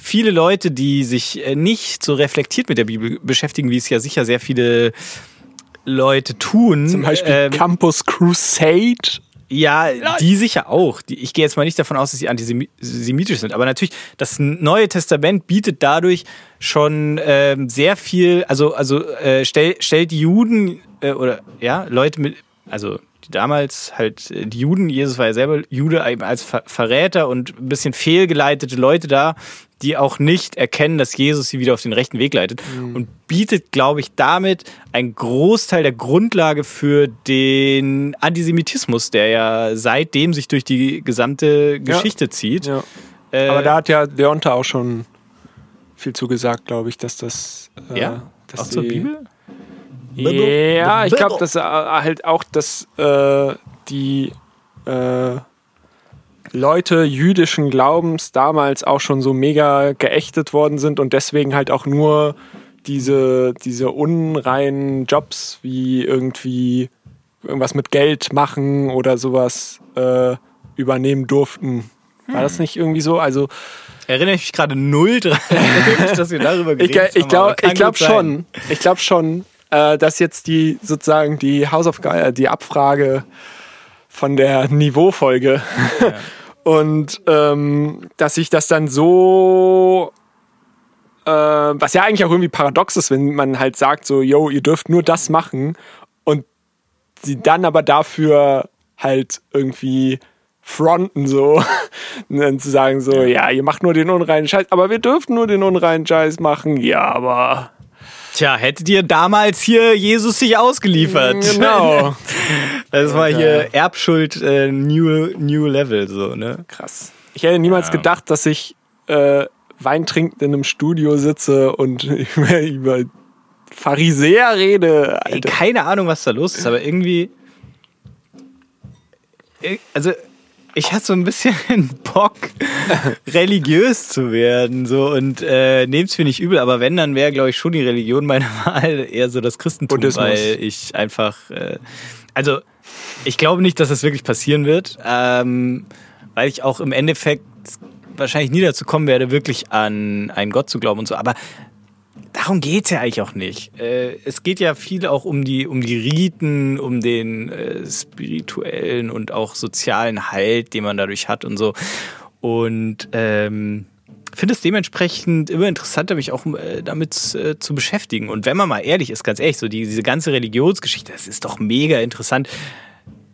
viele Leute, die sich äh, nicht so reflektiert mit der Bibel beschäftigen, wie es ja sicher sehr viele Leute tun, zum Beispiel ähm, Campus Crusade. ja, die sicher auch. Ich gehe jetzt mal nicht davon aus, dass sie antisemitisch sind, aber natürlich, das Neue Testament bietet dadurch schon ähm, sehr viel, also, also äh, stell, stellt die Juden äh, oder ja, Leute mit, also die damals halt äh, die Juden, Jesus war ja selber Jude, eben als Ver Verräter und ein bisschen fehlgeleitete Leute da, die auch nicht erkennen, dass Jesus sie wieder auf den rechten Weg leitet und bietet, glaube ich, damit einen Großteil der Grundlage für den Antisemitismus, der ja seitdem sich durch die gesamte Geschichte zieht. Ja. Äh, Aber da hat ja Leonte auch schon viel zugesagt, glaube ich, dass das. Äh, ja, dass auch zur Bibel? Ja, ich glaube, dass äh, halt auch, dass äh, die äh, Leute jüdischen Glaubens damals auch schon so mega geächtet worden sind und deswegen halt auch nur diese, diese unreinen Jobs wie irgendwie irgendwas mit Geld machen oder sowas äh, übernehmen durften. War das nicht irgendwie so? Also Erinnere ich mich gerade null dran, dass wir darüber ich, geredet ich haben. glaube ich glaub gut sein. schon, ich glaube schon, äh, dass jetzt die sozusagen die Hausaufgabe, äh, die Abfrage von der Niveaufolge und ähm, dass sich das dann so äh, was ja eigentlich auch irgendwie paradox ist, wenn man halt sagt so, yo, ihr dürft nur das machen und sie dann aber dafür halt irgendwie fronten so. Und dann zu sagen so, ja, ihr macht nur den unreinen Scheiß, aber wir dürfen nur den unreinen Scheiß machen, ja, aber Tja, hättet ihr damals hier Jesus sich ausgeliefert. genau. Das war hier Erbschuld äh, New, New Level, so, ne? Krass. Ich hätte niemals Ja. gedacht, dass ich äh, Wein trinkend in einem Studio sitze und über, über Pharisäer rede. Ey, Alter. keine Ahnung, was da los ist, aber irgendwie. Ir- Also, ich hatte so ein bisschen Bock, religiös zu werden. So, und äh, nehmt's mir nicht übel, aber wenn, dann wäre, glaube ich, schon die Religion meiner Wahl eher so das Christentum, Buddhismus. weil ich einfach. Äh, also, ich glaube nicht, dass das wirklich passieren wird, ähm, weil ich auch im Endeffekt wahrscheinlich nie dazu kommen werde, wirklich an einen Gott zu glauben und so. Aber darum geht's ja eigentlich auch nicht. Äh, es geht ja viel auch um die, um die Riten, um den äh, spirituellen und auch sozialen Halt, den man dadurch hat und so. Und ähm, finde es dementsprechend immer interessanter, mich auch äh, damit äh, zu beschäftigen. Und wenn man mal ehrlich ist, ganz ehrlich, so die, diese ganze Religionsgeschichte, das ist doch mega interessant.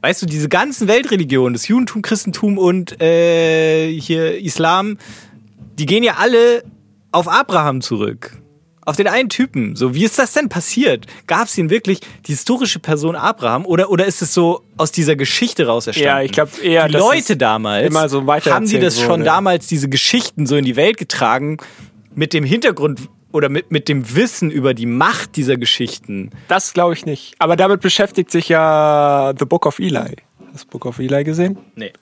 Weißt du, diese ganzen Weltreligionen, das Judentum, Christentum und äh, hier Islam, die gehen ja alle auf Abraham zurück. Auf den einen Typen. So, wie ist das denn passiert? Gab es ihn wirklich, die historische Person Abraham? Oder, oder ist es so aus dieser Geschichte raus entstanden? Ja, ich glaube eher, die Leute damals immer so haben die das schon wurde. damals diese Geschichten so in die Welt getragen mit dem Hintergrund oder mit, mit dem Wissen über die Macht dieser Geschichten. Das glaube ich nicht. Aber damit beschäftigt sich ja The Book of Eli. Hast du Book of Eli gesehen? Nee.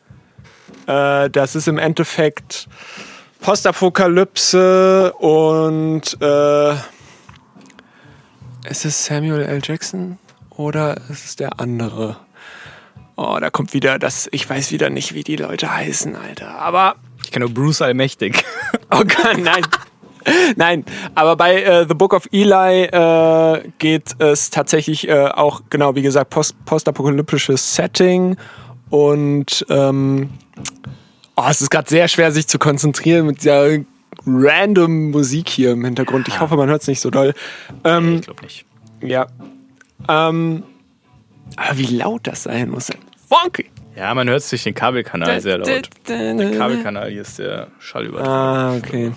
Äh, das ist im Endeffekt Postapokalypse und äh, ist es Samuel L. Jackson oder ist es der andere? Oh, da kommt wieder das. Ich weiß wieder nicht, wie die Leute heißen, Alter. Aber. Ich kenne nur Bruce Allmächtig. Oh Gott, nein. Nein, aber bei äh, The Book of Eli äh, geht es tatsächlich äh, auch, genau wie gesagt, post postapokalyptisches Setting und ähm, oh, es ist gerade sehr schwer, sich zu konzentrieren mit dieser random Musik hier im Hintergrund. Ich hoffe, man hört es nicht so doll. Ähm, ich glaube nicht. ja. Ähm, aber wie laut das sein muss. Funky. Ja, man hört es durch den Kabelkanal sehr laut. Der Kabelkanal hier ist der Schallübertrag. Ah, okay.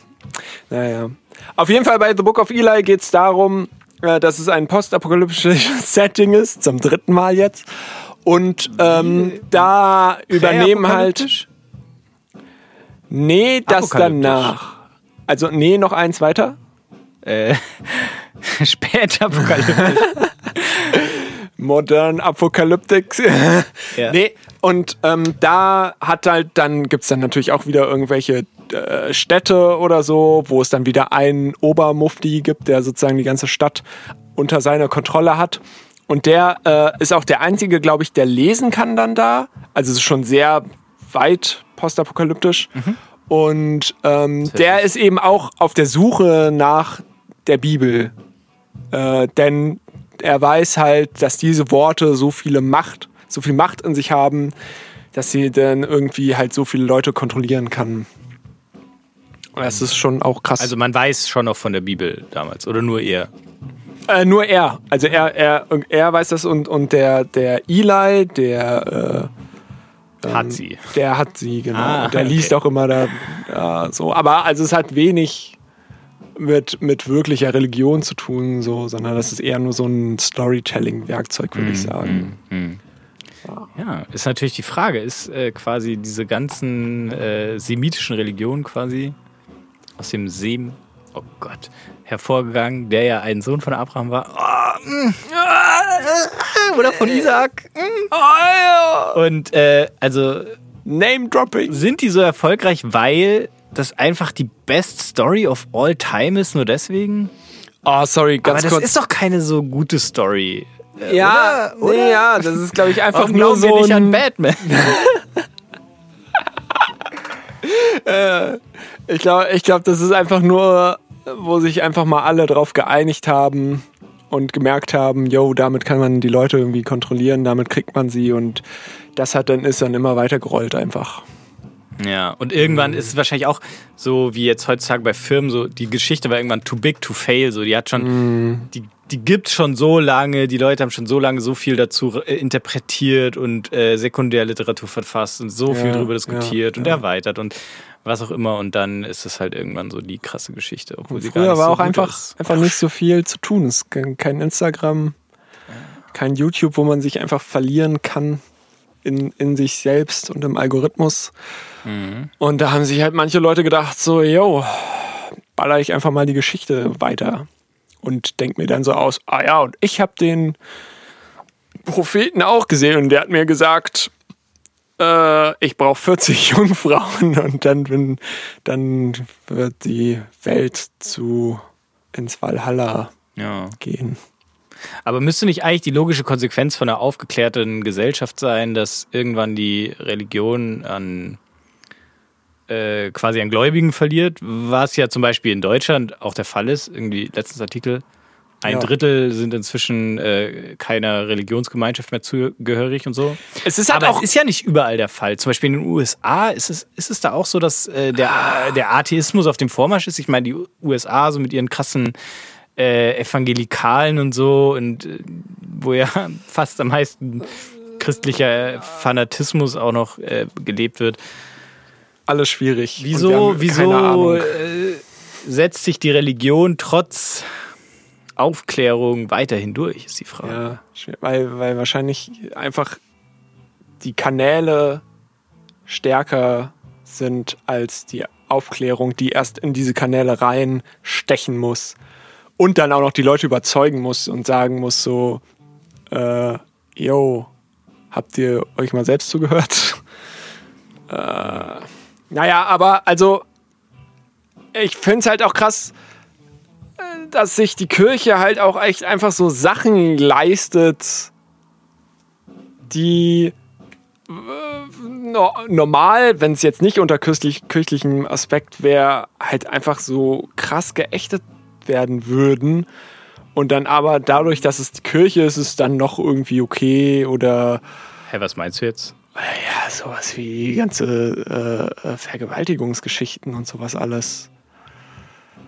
Naja. Auf jeden Fall bei The Book of Eli geht es darum, äh, dass es ein postapokalyptisches Setting ist, zum dritten Mal jetzt. Und ähm, da übernehmen halt. Nee, das danach. Also, nee, noch eins weiter. Äh, später apokalyptisch. Modern Apokalyptik. Ja. Nee, und ähm, da hat halt, dann gibt's dann natürlich auch wieder irgendwelche äh, Städte oder so, wo es dann wieder einen Obermufti gibt, der sozusagen die ganze Stadt unter seiner Kontrolle hat. Und der äh, ist auch der einzige, glaube ich, der lesen kann dann da. Also es ist schon sehr weit postapokalyptisch. Und ähm, der ist eben auch auf der Suche nach der Bibel. Äh, denn er weiß halt, dass diese Worte so viele Macht, so viel Macht in sich haben, dass sie dann irgendwie halt so viele Leute kontrollieren kann. Und das ist schon auch krass. Also man weiß schon noch von der Bibel damals, oder nur ihr? Äh, nur er. Also er, er, er weiß das und, und der, der Eli, der, äh, Hat sie. der hat sie, genau. Ah, der liest okay. auch immer da, ja, so. Aber also es hat wenig mit, mit wirklicher Religion zu tun, so, sondern das ist eher nur so ein Storytelling-Werkzeug, würde ich sagen. Ja, ist natürlich die Frage, ist äh, quasi diese ganzen äh, semitischen Religionen quasi aus dem Sem, oh Gott, hervorgegangen, der ja ein Sohn von Abraham war. Oh, mm, ah, oder von Isaac. mm. Und äh, also Name-Dropping. sind die so erfolgreich, weil das einfach die Best Story of all time ist, nur deswegen? Oh, sorry, Aber ganz das kurz. ist doch keine so gute Story. Äh, ja, oder? nee, ja, das ist, glaube ich, einfach nur so nicht an ein, Batman? Ich glaube, ich glaub, das ist einfach nur, wo sich einfach mal alle drauf geeinigt haben und gemerkt haben, yo, damit kann man die Leute irgendwie kontrollieren, damit kriegt man sie und das hat dann ist dann immer weiter gerollt einfach. Ja, und irgendwann ist es wahrscheinlich auch so wie jetzt heutzutage bei Firmen so, die Geschichte war irgendwann too big to fail, so die hat schon, die, die gibt schon so lange, die Leute haben schon so lange so viel dazu äh, interpretiert und äh, Sekundärliteratur verfasst und so viel Ja, drüber diskutiert ja, und ja. erweitert und was auch immer und dann ist es halt irgendwann so die krasse Geschichte, obwohl sie gar Früher war so auch einfach, ist. einfach nicht so viel zu tun. Es ist kein kein Instagram, kein YouTube, wo man sich einfach verlieren kann in, in sich selbst und im Algorithmus. Mhm. Und da haben sich halt manche Leute gedacht, so, yo, baller ich einfach mal die Geschichte weiter. Und denk mir dann so aus, ah ja, und ich habe den Propheten auch gesehen und der hat mir gesagt, äh, ich brauche 40 Jungfrauen und dann, bin, dann wird die Welt zu ins Valhalla Ja. gehen. Aber müsste nicht eigentlich die logische Konsequenz von einer aufgeklärten Gesellschaft sein, dass irgendwann die Religion an äh, quasi an Gläubigen verliert, was ja zum Beispiel in Deutschland auch der Fall ist. Irgendwie letztes Artikel. Ein Ja. Drittel sind inzwischen äh, keiner Religionsgemeinschaft mehr zugehörig und so. Es ist halt Aber auch es ist ja nicht überall der Fall. Zum Beispiel in den USA ist es, ist es da auch so, dass äh, der, der Atheismus auf dem Vormarsch ist. Ich meine, die USA so mit ihren krassen äh, Evangelikalen und so und äh, wo ja fast am meisten christlicher Fanatismus auch noch äh, gelebt wird. alles schwierig. Wieso, wieso äh, setzt sich die Religion trotz Aufklärung weiterhin durch, ist die Frage. Ja, weil, weil wahrscheinlich einfach die Kanäle stärker sind als die Aufklärung, die erst in diese Kanäle reinstechen muss und dann auch noch die Leute überzeugen muss und sagen muss so, äh, yo, habt ihr euch mal selbst zugehört? äh, naja, aber also ich finde es halt auch krass, dass sich die Kirche halt auch echt einfach so Sachen leistet, die äh, no, normal, wenn es jetzt nicht unter kirchlich, kirchlichem Aspekt wäre, halt einfach so krass geächtet werden würden. Und dann aber dadurch, dass es die Kirche ist, ist es dann noch irgendwie okay oder. Hä, was meinst du jetzt? Ja, sowas wie ganze äh, äh Vergewaltigungsgeschichten und sowas alles.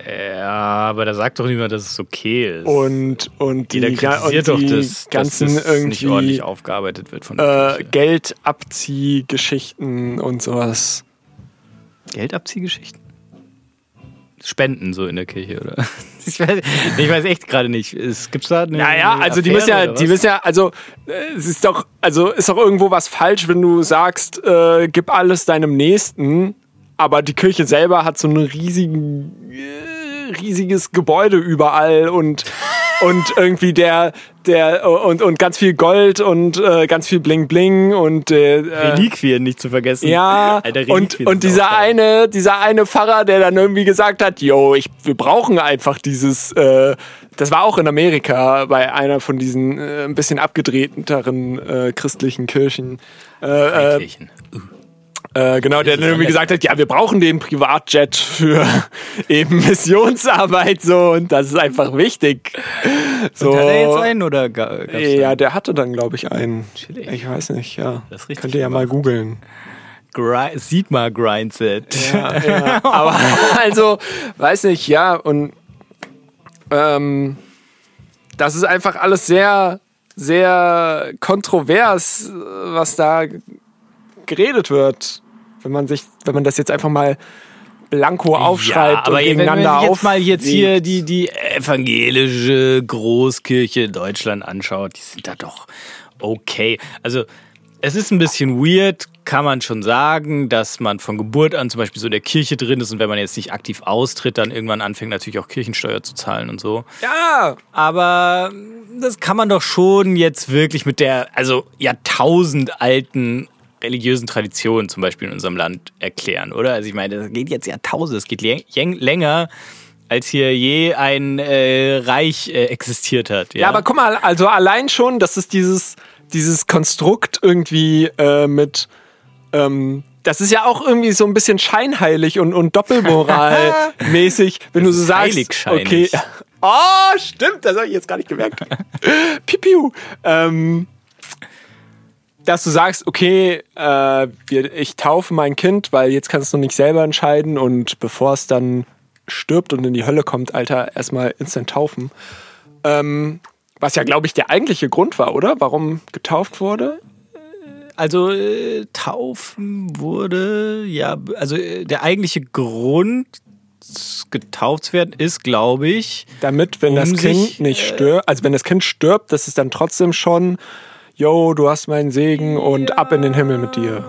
Ja, aber da sagt doch niemand, dass es okay ist. Und, und die, Jeder kritisiert und doch, dass, ganzen dass das irgendwie nicht ordentlich aufgearbeitet wird von der äh, Geldabziehgeschichten und sowas. Geldabziehgeschichten? Spenden so in der Kirche, oder? Ich weiß, ich weiß echt gerade nicht. Gibt es da eine. Naja, eine also die müssen ja, die müssen ja, also äh, es ist doch, also ist doch irgendwo was falsch, wenn du sagst, äh, gib alles deinem Nächsten, aber die Kirche selber hat so ein riesigen, äh, riesiges Gebäude überall und und irgendwie der der und und ganz viel Gold und äh, ganz viel Bling Bling und äh, Reliquien nicht zu vergessen. ja, Alter, und, und dieser eine, dieser eine Pfarrer, der dann irgendwie gesagt hat, yo, ich, wir brauchen einfach dieses, äh, das war auch in Amerika bei einer von diesen äh, ein bisschen abgedrehteren äh, christlichen Kirchen. Äh, Kirchen. Äh, genau, der dann irgendwie gesagt hat, ja, wir brauchen den Privatjet für eben Missionsarbeit so und das ist einfach wichtig. So, Hat er jetzt einen oder ga- gab's ja, da- der hatte dann, glaube ich, einen. Chillig. Ich weiß nicht, ja. Das Könnt ihr ja mal googeln. Sigma Grindset. Ja, ja. Aber also, weiß nicht, ja, und ähm, das ist einfach alles sehr, sehr kontrovers, was da geredet wird. Wenn man sich, wenn man das jetzt einfach mal blanko aufschreibt aber und wenn gegeneinander man sich jetzt mal jetzt hier die, die evangelische Großkirche Deutschland anschaut, die sind da doch okay. Also es ist ein bisschen weird, kann man schon sagen, dass man von Geburt an zum Beispiel so in der Kirche drin ist und wenn man jetzt nicht aktiv austritt, dann irgendwann anfängt natürlich auch Kirchensteuer zu zahlen und so. Ja, Aber das kann man doch schon jetzt wirklich mit der, also jahrtausendalten religiösen Tradition zum Beispiel in unserem Land erklären, oder? Also ich meine, das geht jetzt Jahrtausende, es geht läng- läng- länger, als hier je ein äh, Reich äh, existiert hat. Ja, Ja, aber guck mal, also allein schon, dass es dieses, dieses Konstrukt irgendwie äh, mit, ähm, das ist ja auch irgendwie so ein bisschen scheinheilig und, und Doppelmoral-mäßig, wenn du so sagst, heilig okay, oh, stimmt, das habe ich jetzt gar nicht gemerkt. Pipiu. Ähm, dass du sagst, okay, äh, ich taufe mein Kind, weil jetzt kannst du nicht selber entscheiden und bevor es dann stirbt und in die Hölle kommt, Alter, erstmal instant taufen. Ähm, was ja, glaube ich, der eigentliche Grund war, oder? Warum getauft wurde? Also äh, taufen wurde, ja, also äh, der eigentliche Grund getauft zu werden ist, glaube ich, Damit, wenn Um das Kind sich, nicht äh, stirbt, also wenn das Kind stirbt, das ist dann trotzdem schon, yo, du hast meinen Segen und ab in den Himmel mit dir.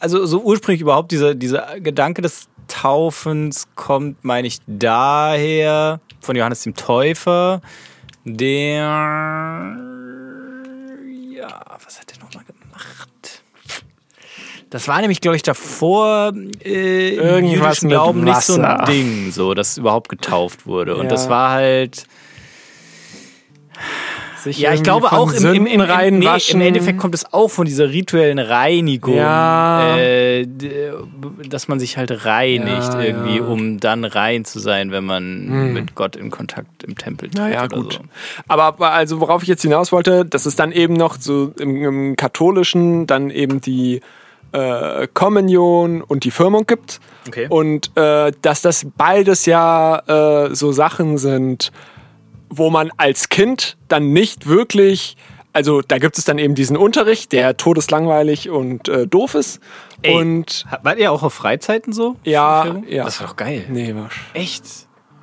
also so ursprünglich überhaupt dieser, dieser Gedanke des Taufens kommt, meine ich, daher von Johannes dem Täufer, der ja, was hat der nochmal gemacht? Das war nämlich, glaube ich, davor äh, im Irgendwas mit Glauben nicht so ein. Ding, so dass überhaupt getauft wurde. Und Ja. das war halt Sich ja, ich glaube auch im, im, im, im, nee, im Endeffekt kommt es auch von dieser rituellen Reinigung, Ja. äh, d- dass man sich halt reinigt Ja, irgendwie, ja. um dann rein zu sein, wenn man mit Gott in Kontakt im Tempel tritt. Naja, gut. So. Aber also worauf ich jetzt hinaus wollte, das ist dann eben noch so im, im Katholischen dann eben die äh, Kommunion und die Firmung gibt. Okay. Und äh, dass das beides ja äh, so Sachen sind, wo man als Kind dann nicht wirklich, also da gibt es dann eben diesen Unterricht, der todeslangweilig und äh, doof ist. Ey, Und Wart ihr auch auf Freizeiten so? ja, ja. Das war doch geil. Nee, war Echt?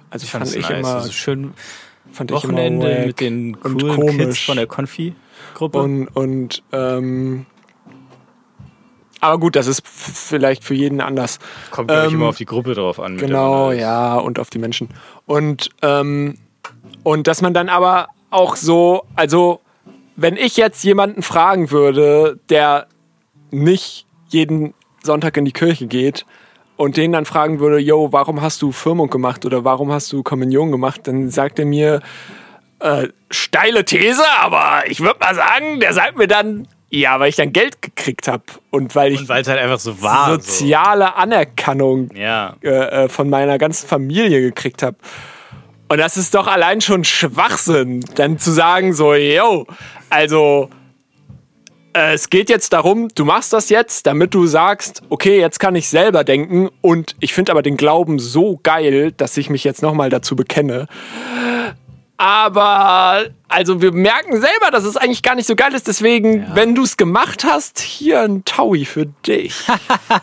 also Ich fand fand es ich nice. immer, also schön fand ich immer Wochenende mit den coolen Kids von der Konfi-Gruppe. Und, und ähm, Aber gut, das ist vielleicht für jeden anders. Kommt, Ähm, immer auf die Gruppe drauf an. Genau, ja, und auf die Menschen. Und, ähm, und dass man dann aber auch so, also wenn ich jetzt jemanden fragen würde, der nicht jeden Sonntag in die Kirche geht und den dann fragen würde, yo, warum hast du Firmung gemacht oder warum hast du Kommunion gemacht, dann sagt er mir, äh, steile These, aber ich würde mal sagen, der sagt mir dann, ja, weil ich dann Geld gekriegt habe und weil ich Und halt einfach so war. soziale Anerkennung So. Ja. äh, äh, von meiner ganzen Familie gekriegt habe. Und das ist doch allein schon Schwachsinn, dann zu sagen so, yo, also äh, es geht jetzt darum, du machst das jetzt, damit du sagst, okay, jetzt kann ich selber denken und ich finde aber den Glauben so geil, dass ich mich jetzt nochmal dazu bekenne. Aber also wir merken selber, dass es eigentlich gar nicht so geil ist. Deswegen, wenn du es gemacht hast, hier ein Taui für dich.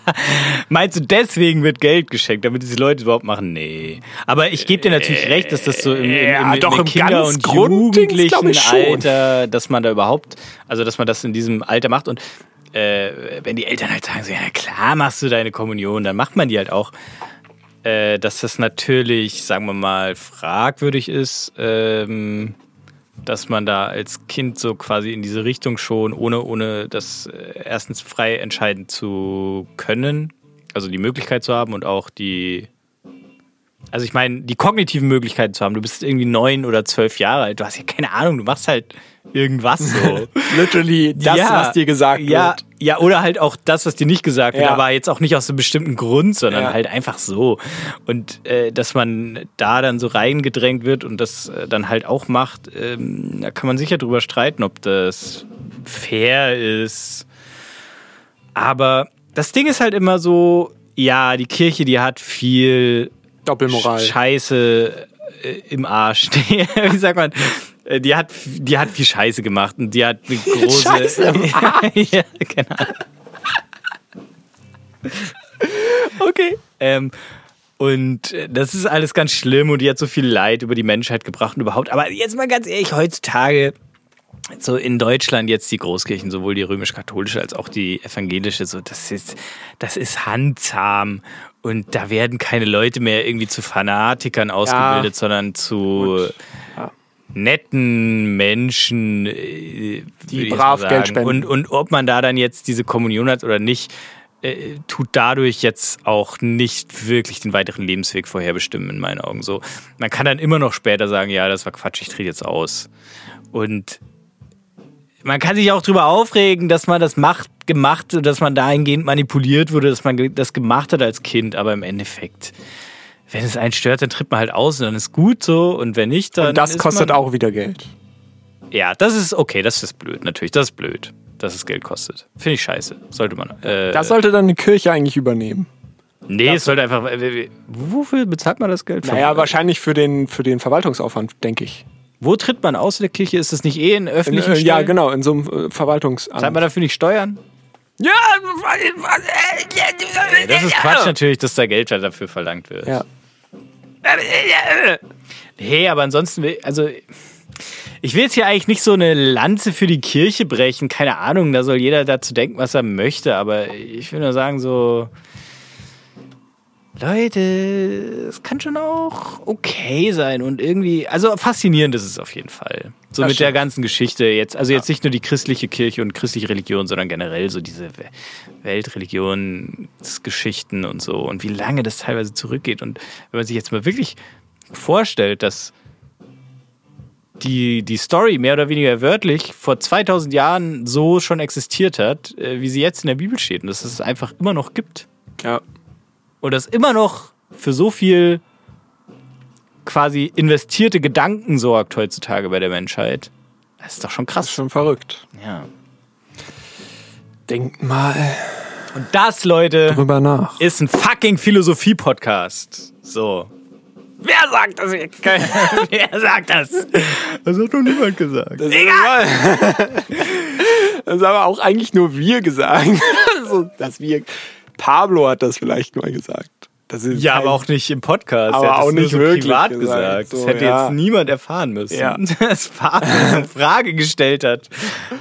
Meinst du, deswegen wird Geld geschenkt, damit diese Leute überhaupt machen? Nee. Aber ich gebe dir natürlich recht, dass das so im, im, im, Ja, im, doch, im Kinder- ganz und jugendlichen. Alter, dass man da überhaupt, also dass man das in diesem Alter macht und äh, wenn die Eltern halt sagen, so, ja klar machst du deine Kommunion, dann macht man die halt auch. Äh, dass das natürlich, sagen wir mal, fragwürdig ist, ähm, dass man da als Kind so quasi in diese Richtung schon, ohne, ohne das äh, erstens frei entscheiden zu können, also die Möglichkeit zu haben und auch die, also ich meine, die kognitiven Möglichkeiten zu haben. Du bist irgendwie neun oder zwölf Jahre alt, du hast ja keine Ahnung, du machst halt irgendwas so. Literally das, Ja, was dir gesagt ja, wird. Ja, oder halt auch das, was dir nicht gesagt wird, Ja. aber jetzt auch nicht aus einem bestimmten Grund, sondern Ja. halt einfach so. Und äh, dass man da dann so reingedrängt wird und das äh, dann halt auch macht, ähm, da kann man sicher drüber streiten, ob das fair ist. Aber das Ding ist halt immer so, ja, die Kirche, die hat viel Doppelmoral. Scheiße äh, im Arsch. Wie sagt man? Äh, Die hat, die hat viel Scheiße gemacht und die hat eine große. Scheiße im ja, genau. Okay. Ähm, und äh, das ist alles ganz schlimm und die hat so viel Leid über die Menschheit gebracht und überhaupt. Aber jetzt mal ganz ehrlich, heutzutage, so in Deutschland jetzt die Großkirchen, sowohl die römisch-katholische als auch die evangelische, so das ist, das ist handzahm. Und da werden keine Leute mehr irgendwie zu Fanatikern ausgebildet, sondern zu Ja. netten Menschen, äh, Die brav Geld spenden. Und, und ob man da dann jetzt diese Kommunion hat oder nicht, äh, tut dadurch jetzt auch nicht wirklich den weiteren Lebensweg vorherbestimmen, in meinen Augen. So, man kann dann immer noch später sagen, ja, das war Quatsch, ich trete jetzt aus. Und man kann sich auch darüber aufregen, dass man das macht, gemacht, dass man dahingehend manipuliert wurde, dass man das gemacht hat als Kind, aber im Endeffekt, wenn es einen stört, dann tritt man halt aus und dann ist gut so und wenn nicht, dann. Und das kostet auch wieder Geld. Ja, das ist okay, das ist blöd, natürlich, das ist blöd, dass es Geld kostet. Finde ich scheiße. Sollte man. Äh, Das sollte dann die Kirche eigentlich übernehmen. nee, es sollte einfach. äh, Wofür bezahlt man das Geld? Naja, wahrscheinlich für den, für den Verwaltungsaufwand, denke ich. Wo tritt man aus in der Kirche? Ist das nicht eh in öffentlichen Äh, ja, genau, in so einem äh, Verwaltungsamt. Zahlt man dafür nicht Steuern? Ja, Das ist Quatsch natürlich, dass da Geld dafür verlangt wird. Ja. Hey, aber ansonsten, will- also ich will jetzt hier eigentlich nicht so eine Lanze für die Kirche brechen. Keine Ahnung, da soll jeder dazu denken, was er möchte. Aber ich will nur sagen, so. Leute, es kann schon auch okay sein und irgendwie, also faszinierend ist es auf jeden Fall. So Das mit der stimmt. ganzen Geschichte jetzt, also jetzt nicht nur die christliche Kirche und christliche Religion, sondern generell so diese We- Weltreligionsgeschichten und so und wie lange das teilweise zurückgeht. Und wenn man sich jetzt mal wirklich vorstellt, dass die, die Story mehr oder weniger wörtlich vor 2000 Jahren so schon existiert hat, äh, wie sie jetzt in der Bibel steht und dass es einfach immer noch gibt ja. Und das immer noch für so viel quasi investierte Gedanken sorgt heutzutage bei der Menschheit. Das ist doch schon Das ist krass. schon verrückt. Ja. Denkt mal Und das, Leute, drüber nach. ist ein fucking Philosophie-Podcast. So. Wer sagt das? Wer sagt das? Das hat noch niemand gesagt. Das Egal! das haben aber auch eigentlich nur wir gesagt. also, dass wir. Pablo hat das vielleicht mal gesagt. Das ist Ja, aber auch nicht im Podcast. Aber Er auch nicht so wirklich privat gesagt. gesagt. So, das hätte ja. jetzt niemand erfahren müssen. Ja. Dass Fabian eine Frage gestellt hat,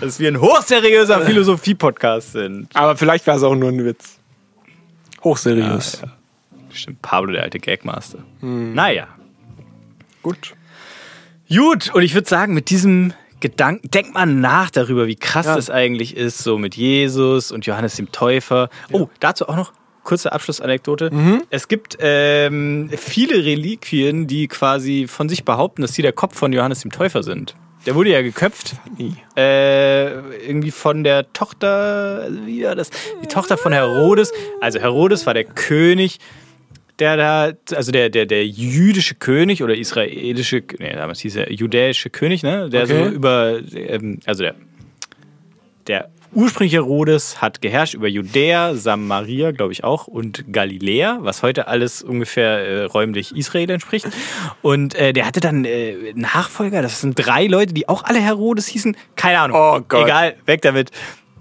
dass wir ein hochseriöser Philosophie-Podcast sind. Aber vielleicht war es auch nur ein Witz. Hochseriös. Stimmt, Pablo, der alte Gagmaster. Hm. Naja. Gut. Gut, und ich würde sagen, mit diesem Gedanken, denkt mal nach darüber, wie krass Ja. das eigentlich ist, so mit Jesus und Johannes dem Täufer. Oh, dazu auch noch kurze Abschlussanekdote. Mhm. Es gibt ähm, viele Reliquien, die quasi von sich behaupten, dass sie der Kopf von Johannes dem Täufer sind. Der wurde ja geköpft. Äh, irgendwie von der Tochter, wie war das? Die Tochter von Herodes. Also Herodes war der König, der da, also der, der, der jüdische König oder israelische, nee, damals hieß er judäische König, ne? Der Okay. so über, ähm, also der, der ursprüngliche Herodes hat geherrscht über Judäa, Samaria, glaube ich auch, und Galiläa, was heute alles ungefähr äh, räumlich Israel entspricht. Und äh, der hatte dann äh, Nachfolger, das sind drei Leute, die auch alle Herodes hießen. Keine Ahnung. Oh Gott. Egal, weg damit.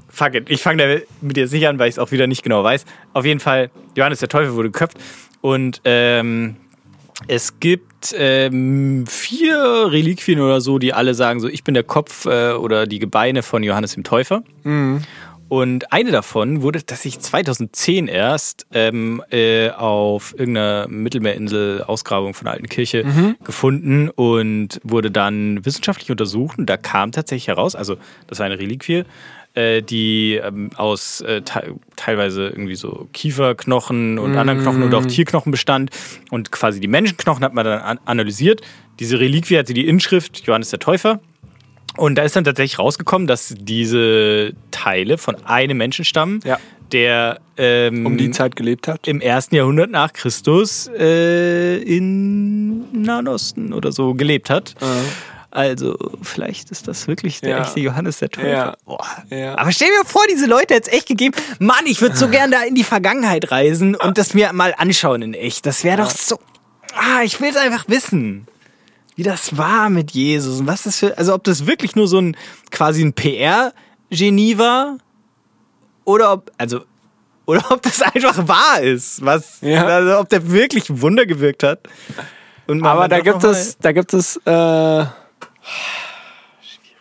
Fuck it. Ich fange damit jetzt nicht an, weil ich es auch wieder nicht genau weiß. Auf jeden Fall, Johannes der Teufel wurde geköpft. Und ähm, es gibt ähm, vier Reliquien oder so, die alle sagen, so ich bin der Kopf äh, oder die Gebeine von Johannes dem Täufer. Und eine davon wurde, dass ich 2010 erst ähm, äh, auf irgendeiner Mittelmeerinsel Ausgrabung von der alten Kirche gefunden und wurde dann wissenschaftlich untersucht. Und da kam tatsächlich heraus, also das war eine Reliquie, äh, die ähm, aus äh, te teilweise irgendwie so Kieferknochen und anderen Knochen und auch Tierknochen bestand. Und quasi die Menschenknochen hat man dann an analysiert. Diese Reliquie hatte die Inschrift Johannes der Täufer. Und da ist dann tatsächlich rausgekommen, dass diese Teile von einem Menschen stammen, Ja. der ähm, Um die Zeit gelebt hat. im ersten Jahrhundert nach Christus äh, in Nahen Osten oder so gelebt hat. Also vielleicht ist das wirklich der Ja. echte Johannes der Täufer. Ja. Ja. Aber stell dir vor, diese Leute hätte es echt gegeben. Mann, ich würde so gern da in die Vergangenheit reisen und das mir mal anschauen in echt. Das wäre doch so. Ah, ich will es einfach wissen. Wie das war mit Jesus und was das für. Also ob das wirklich nur so ein quasi ein PR-Genie war. Oder ob. Also. Oder ob das einfach wahr ist. Was. Ja. Also ob der wirklich Wunder gewirkt hat. Aber da gibt noch mal- es, da gibt es,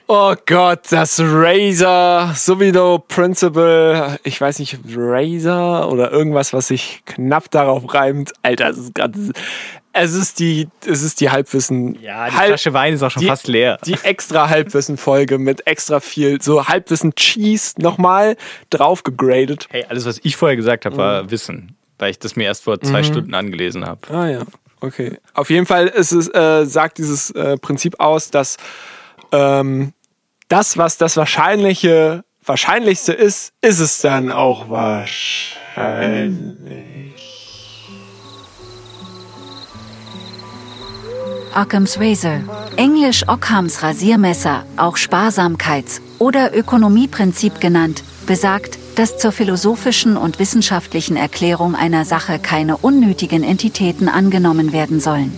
oh Gott, das Razer Subito Principle, ich weiß nicht, Razer oder irgendwas, was sich knapp darauf reimt. Alter, es ist gerade, es ist die, es ist die Halbwissen, Ja, die Halb- Flasche Wein ist auch schon die- fast leer. die extra Halbwissen-Folge mit extra viel, so Halbwissen Cheese nochmal drauf gegradet. Hey, alles, was ich vorher gesagt habe, Mhm. war Wissen. Weil ich das mir erst vor zwei Stunden angelesen habe. Ah ja, okay. Auf jeden Fall ist es, äh, sagt dieses äh, Prinzip aus, dass ähm, das, was das Wahrscheinliche, Wahrscheinlichste ist, ist es dann auch wahrscheinlich. Occam's Razor, englisch Ockhams Rasiermesser, auch Sparsamkeits- oder Ökonomieprinzip genannt, besagt, dass zur philosophischen und wissenschaftlichen Erklärung einer Sache keine unnötigen Entitäten angenommen werden sollen.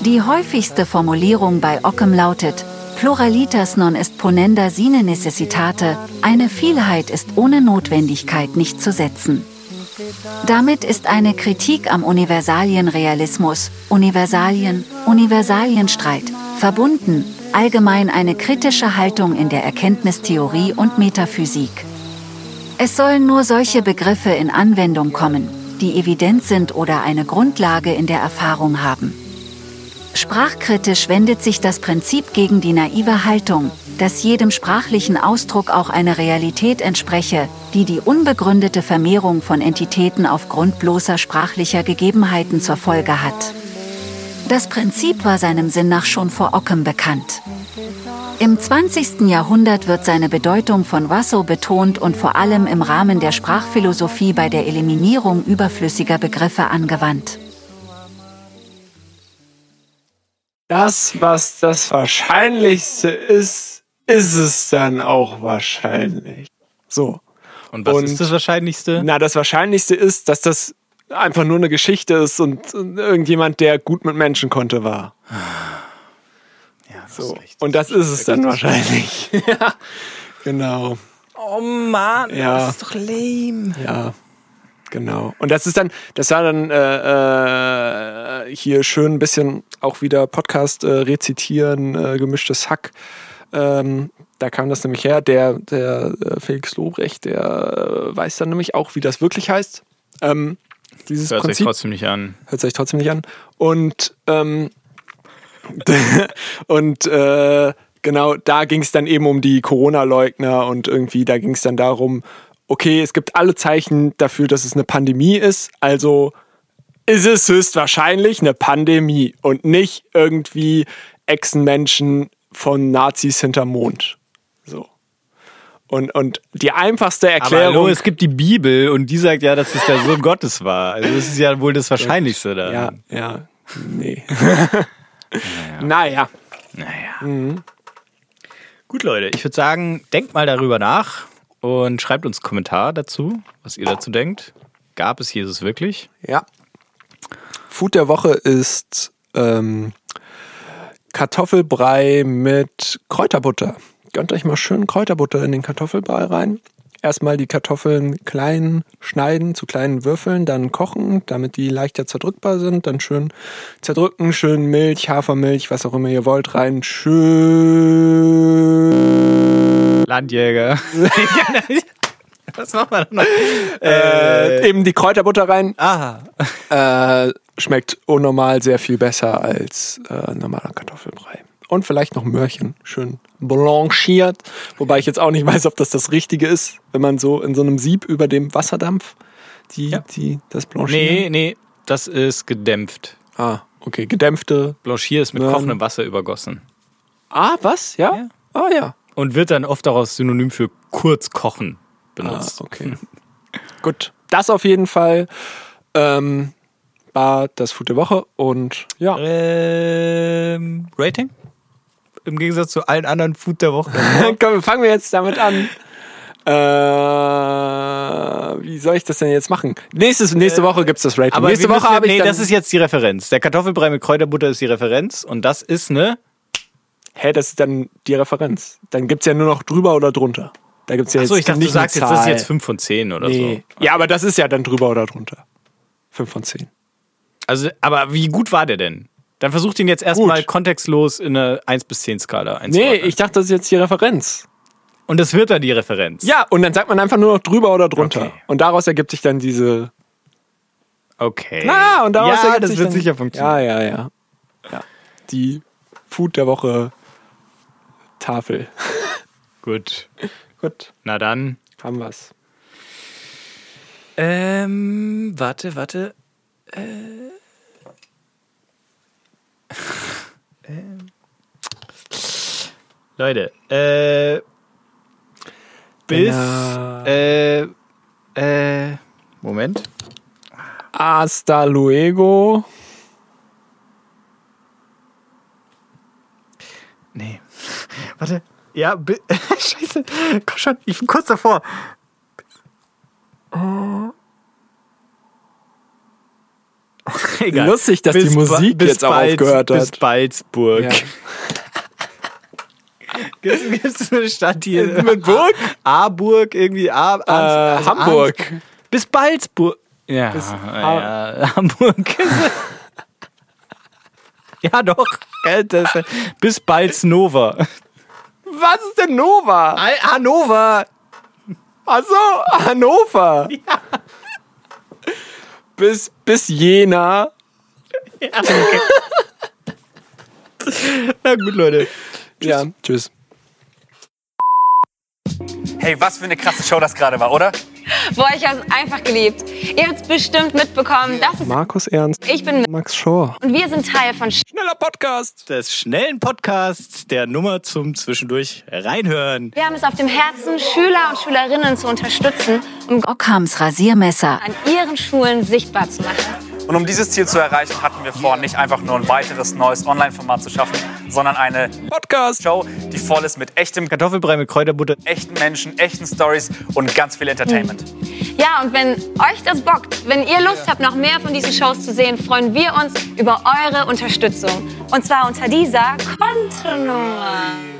Die häufigste Formulierung bei Occam lautet, Pluralitas non est ponenda sine necessitate, eine Vielheit ist ohne Notwendigkeit nicht zu setzen. Damit ist eine Kritik am Universalienrealismus, Universalien, Universalienstreit, verbunden, allgemein eine kritische Haltung in der Erkenntnistheorie und Metaphysik. Es sollen nur solche Begriffe in Anwendung kommen, die evident sind oder eine Grundlage in der Erfahrung haben. Sprachkritisch wendet sich das Prinzip gegen die naive Haltung, dass jedem sprachlichen Ausdruck auch eine Realität entspreche, die die unbegründete Vermehrung von Entitäten aufgrund bloßer sprachlicher Gegebenheiten zur Folge hat. Das Prinzip war seinem Sinn nach schon vor Occam bekannt. Im 20. Jahrhundert wird seine Bedeutung von Russell betont und vor allem im Rahmen der Sprachphilosophie bei der Eliminierung überflüssiger Begriffe angewandt. Das, was das Wahrscheinlichste ist, ist es dann auch wahrscheinlich. So. Und was Und- ist das Wahrscheinlichste? Na, das Wahrscheinlichste ist, dass das einfach nur eine Geschichte ist und irgendjemand, der gut mit Menschen konnte, war. So. Und das ist es dann wahrscheinlich. ja, genau. Oh Mann, Ja. das ist doch lame. Ja. Genau. Und das ist dann, das war dann äh, äh, hier schön ein bisschen auch wieder Podcast äh, rezitieren, äh, gemischtes Hack. Ähm, da kam das nämlich her. Der, der äh, Felix Lobrecht, der äh, weiß dann nämlich auch, wie das wirklich heißt. Ähm, dieses Hört sich Prinzip trotzdem nicht an. hört sich trotzdem nicht an. Und, ähm, und äh, genau, da ging es dann eben um die Corona-Leugner und irgendwie, da ging es dann darum, okay, es gibt alle Zeichen dafür, dass es eine Pandemie ist, also ist es höchstwahrscheinlich eine Pandemie und nicht irgendwie Echsenmenschen von Nazis hinterm Mond. So. Und, und die einfachste Aber Erklärung. hallo, es gibt die Bibel und die sagt ja, dass es der Sohn Gottes war. Also das ist ja wohl das Wahrscheinlichste da. ja, ja, nee. naja. Naja. Gut, Leute, ich würde sagen, denkt mal darüber nach und schreibt uns einen Kommentar dazu, was ihr dazu denkt. Gab es Jesus wirklich? Ja. Food der Woche ist ähm, Kartoffelbrei mit Kräuterbutter. Gönnt euch mal schön Kräuterbutter in den Kartoffelbrei rein. Erstmal die Kartoffeln klein schneiden zu kleinen Würfeln, dann kochen, damit die leichter zerdrückbar sind. Dann schön zerdrücken, schön Milch, Hafermilch, was auch immer ihr wollt, rein. Schön Landjäger. was macht man noch? äh, eben die Kräuterbutter rein. Ah. Äh, schmeckt unnormal sehr viel besser als äh, normaler Kartoffelbrei. Und vielleicht noch Möhrchen, schön blanchiert. Wobei ich jetzt auch nicht weiß, ob das das Richtige ist, wenn man so in so einem Sieb über dem Wasserdampf die, Ja. die, das Blanchieren. Nee, nee, das ist gedämpft. Ah, okay, gedämpfte. Blanchier ist mit Möhren. kochendem Wasser übergossen. Ah, was? Ja? Ja. Ah, ja. Und wird dann oft auch als Synonym für kurz kochen Ah, benutzt. okay. Gut, das auf jeden Fall ähm, war das Food der Woche und ja. Ähm, Rating? Im Gegensatz zu allen anderen Food der Woche. Komm, fangen wir jetzt damit an. Äh, wie soll ich das denn jetzt machen? Nächstes, nächste Woche gibt's das Rating. Aber nächste Woche habe ich Nee, das ist jetzt die Referenz. Der Kartoffelbrei mit Kräuterbutter ist die Referenz und das ist ne? Hä, das ist dann die Referenz. Dann gibt's ja nur noch drüber oder drunter. Da gibt's ja Achso, jetzt ich dachte, nicht du sagst jetzt, das ist jetzt 5 von 10 oder Nee. so. Ja, aber das ist ja dann drüber oder drunter. 5 von 10. Also, aber wie gut war der denn? Dann versucht ihn jetzt erstmal kontextlos in eine 1 bis 10 Skala Nee, einzuordnen. ich dachte, das ist jetzt die Referenz. Und das wird dann die Referenz. Ja, und dann sagt man einfach nur noch drüber oder drunter. Okay. Und daraus ergibt sich dann diese. Okay. Na, und daraus ja, ergibt das sich wird dann, sicher funktionieren. Ja, ja, ja. ja. Die Food der Woche Tafel. Gut. Gut, Na dann. haben wir's. Ähm, warte, warte. Äh. Ähm. Leute, äh. Bis. Na. Äh. Äh. Moment. Hasta luego. Nee. Warte. Ja, Scheiße. Komm schon, ich bin kurz davor. Oh. Egal. Lustig, dass die ba- Musik jetzt auch aufgehört hat. Bis Balzburg. Ja. Gibt es eine Stadt hier? Mit Burg? Aarburg, irgendwie. A, Äh, also Hamburg. Arns- Bis Balzburg. Ja, ja Hamburg. ja, doch. Das, bis Balznova. Was ist denn Nova? Hannover. Achso, Hannover. Bis, bis Jena. Na gut, Leute. Ja, tschüss. Hey, was für eine krasse Show das gerade war, oder? Boah, ich habe es einfach geliebt. Ihr habt es bestimmt mitbekommen. Das ist Markus Ernst. ich bin Max Schor. und wir sind Teil von Schneller Podcast. Des schnellen Podcasts der Nummer zum Zwischendurch reinhören. Wir haben es auf dem Herzen, Schüler und Schülerinnen zu unterstützen, um Ockhams Rasiermesser. an ihren Schulen sichtbar zu machen. Und um dieses Ziel zu erreichen, hatten wir vor, nicht einfach nur ein weiteres neues Online-Format zu schaffen, sondern eine Podcast. Show, die voll ist mit echtem, Kartoffelbrei mit Kräuterbutter. echten Menschen, echten Stories und ganz viel Entertainment. Ja, und wenn euch das bockt, wenn ihr Lust habt, noch mehr von diesen Shows zu sehen, freuen wir uns über eure Unterstützung. Und zwar unter dieser Kontonummer.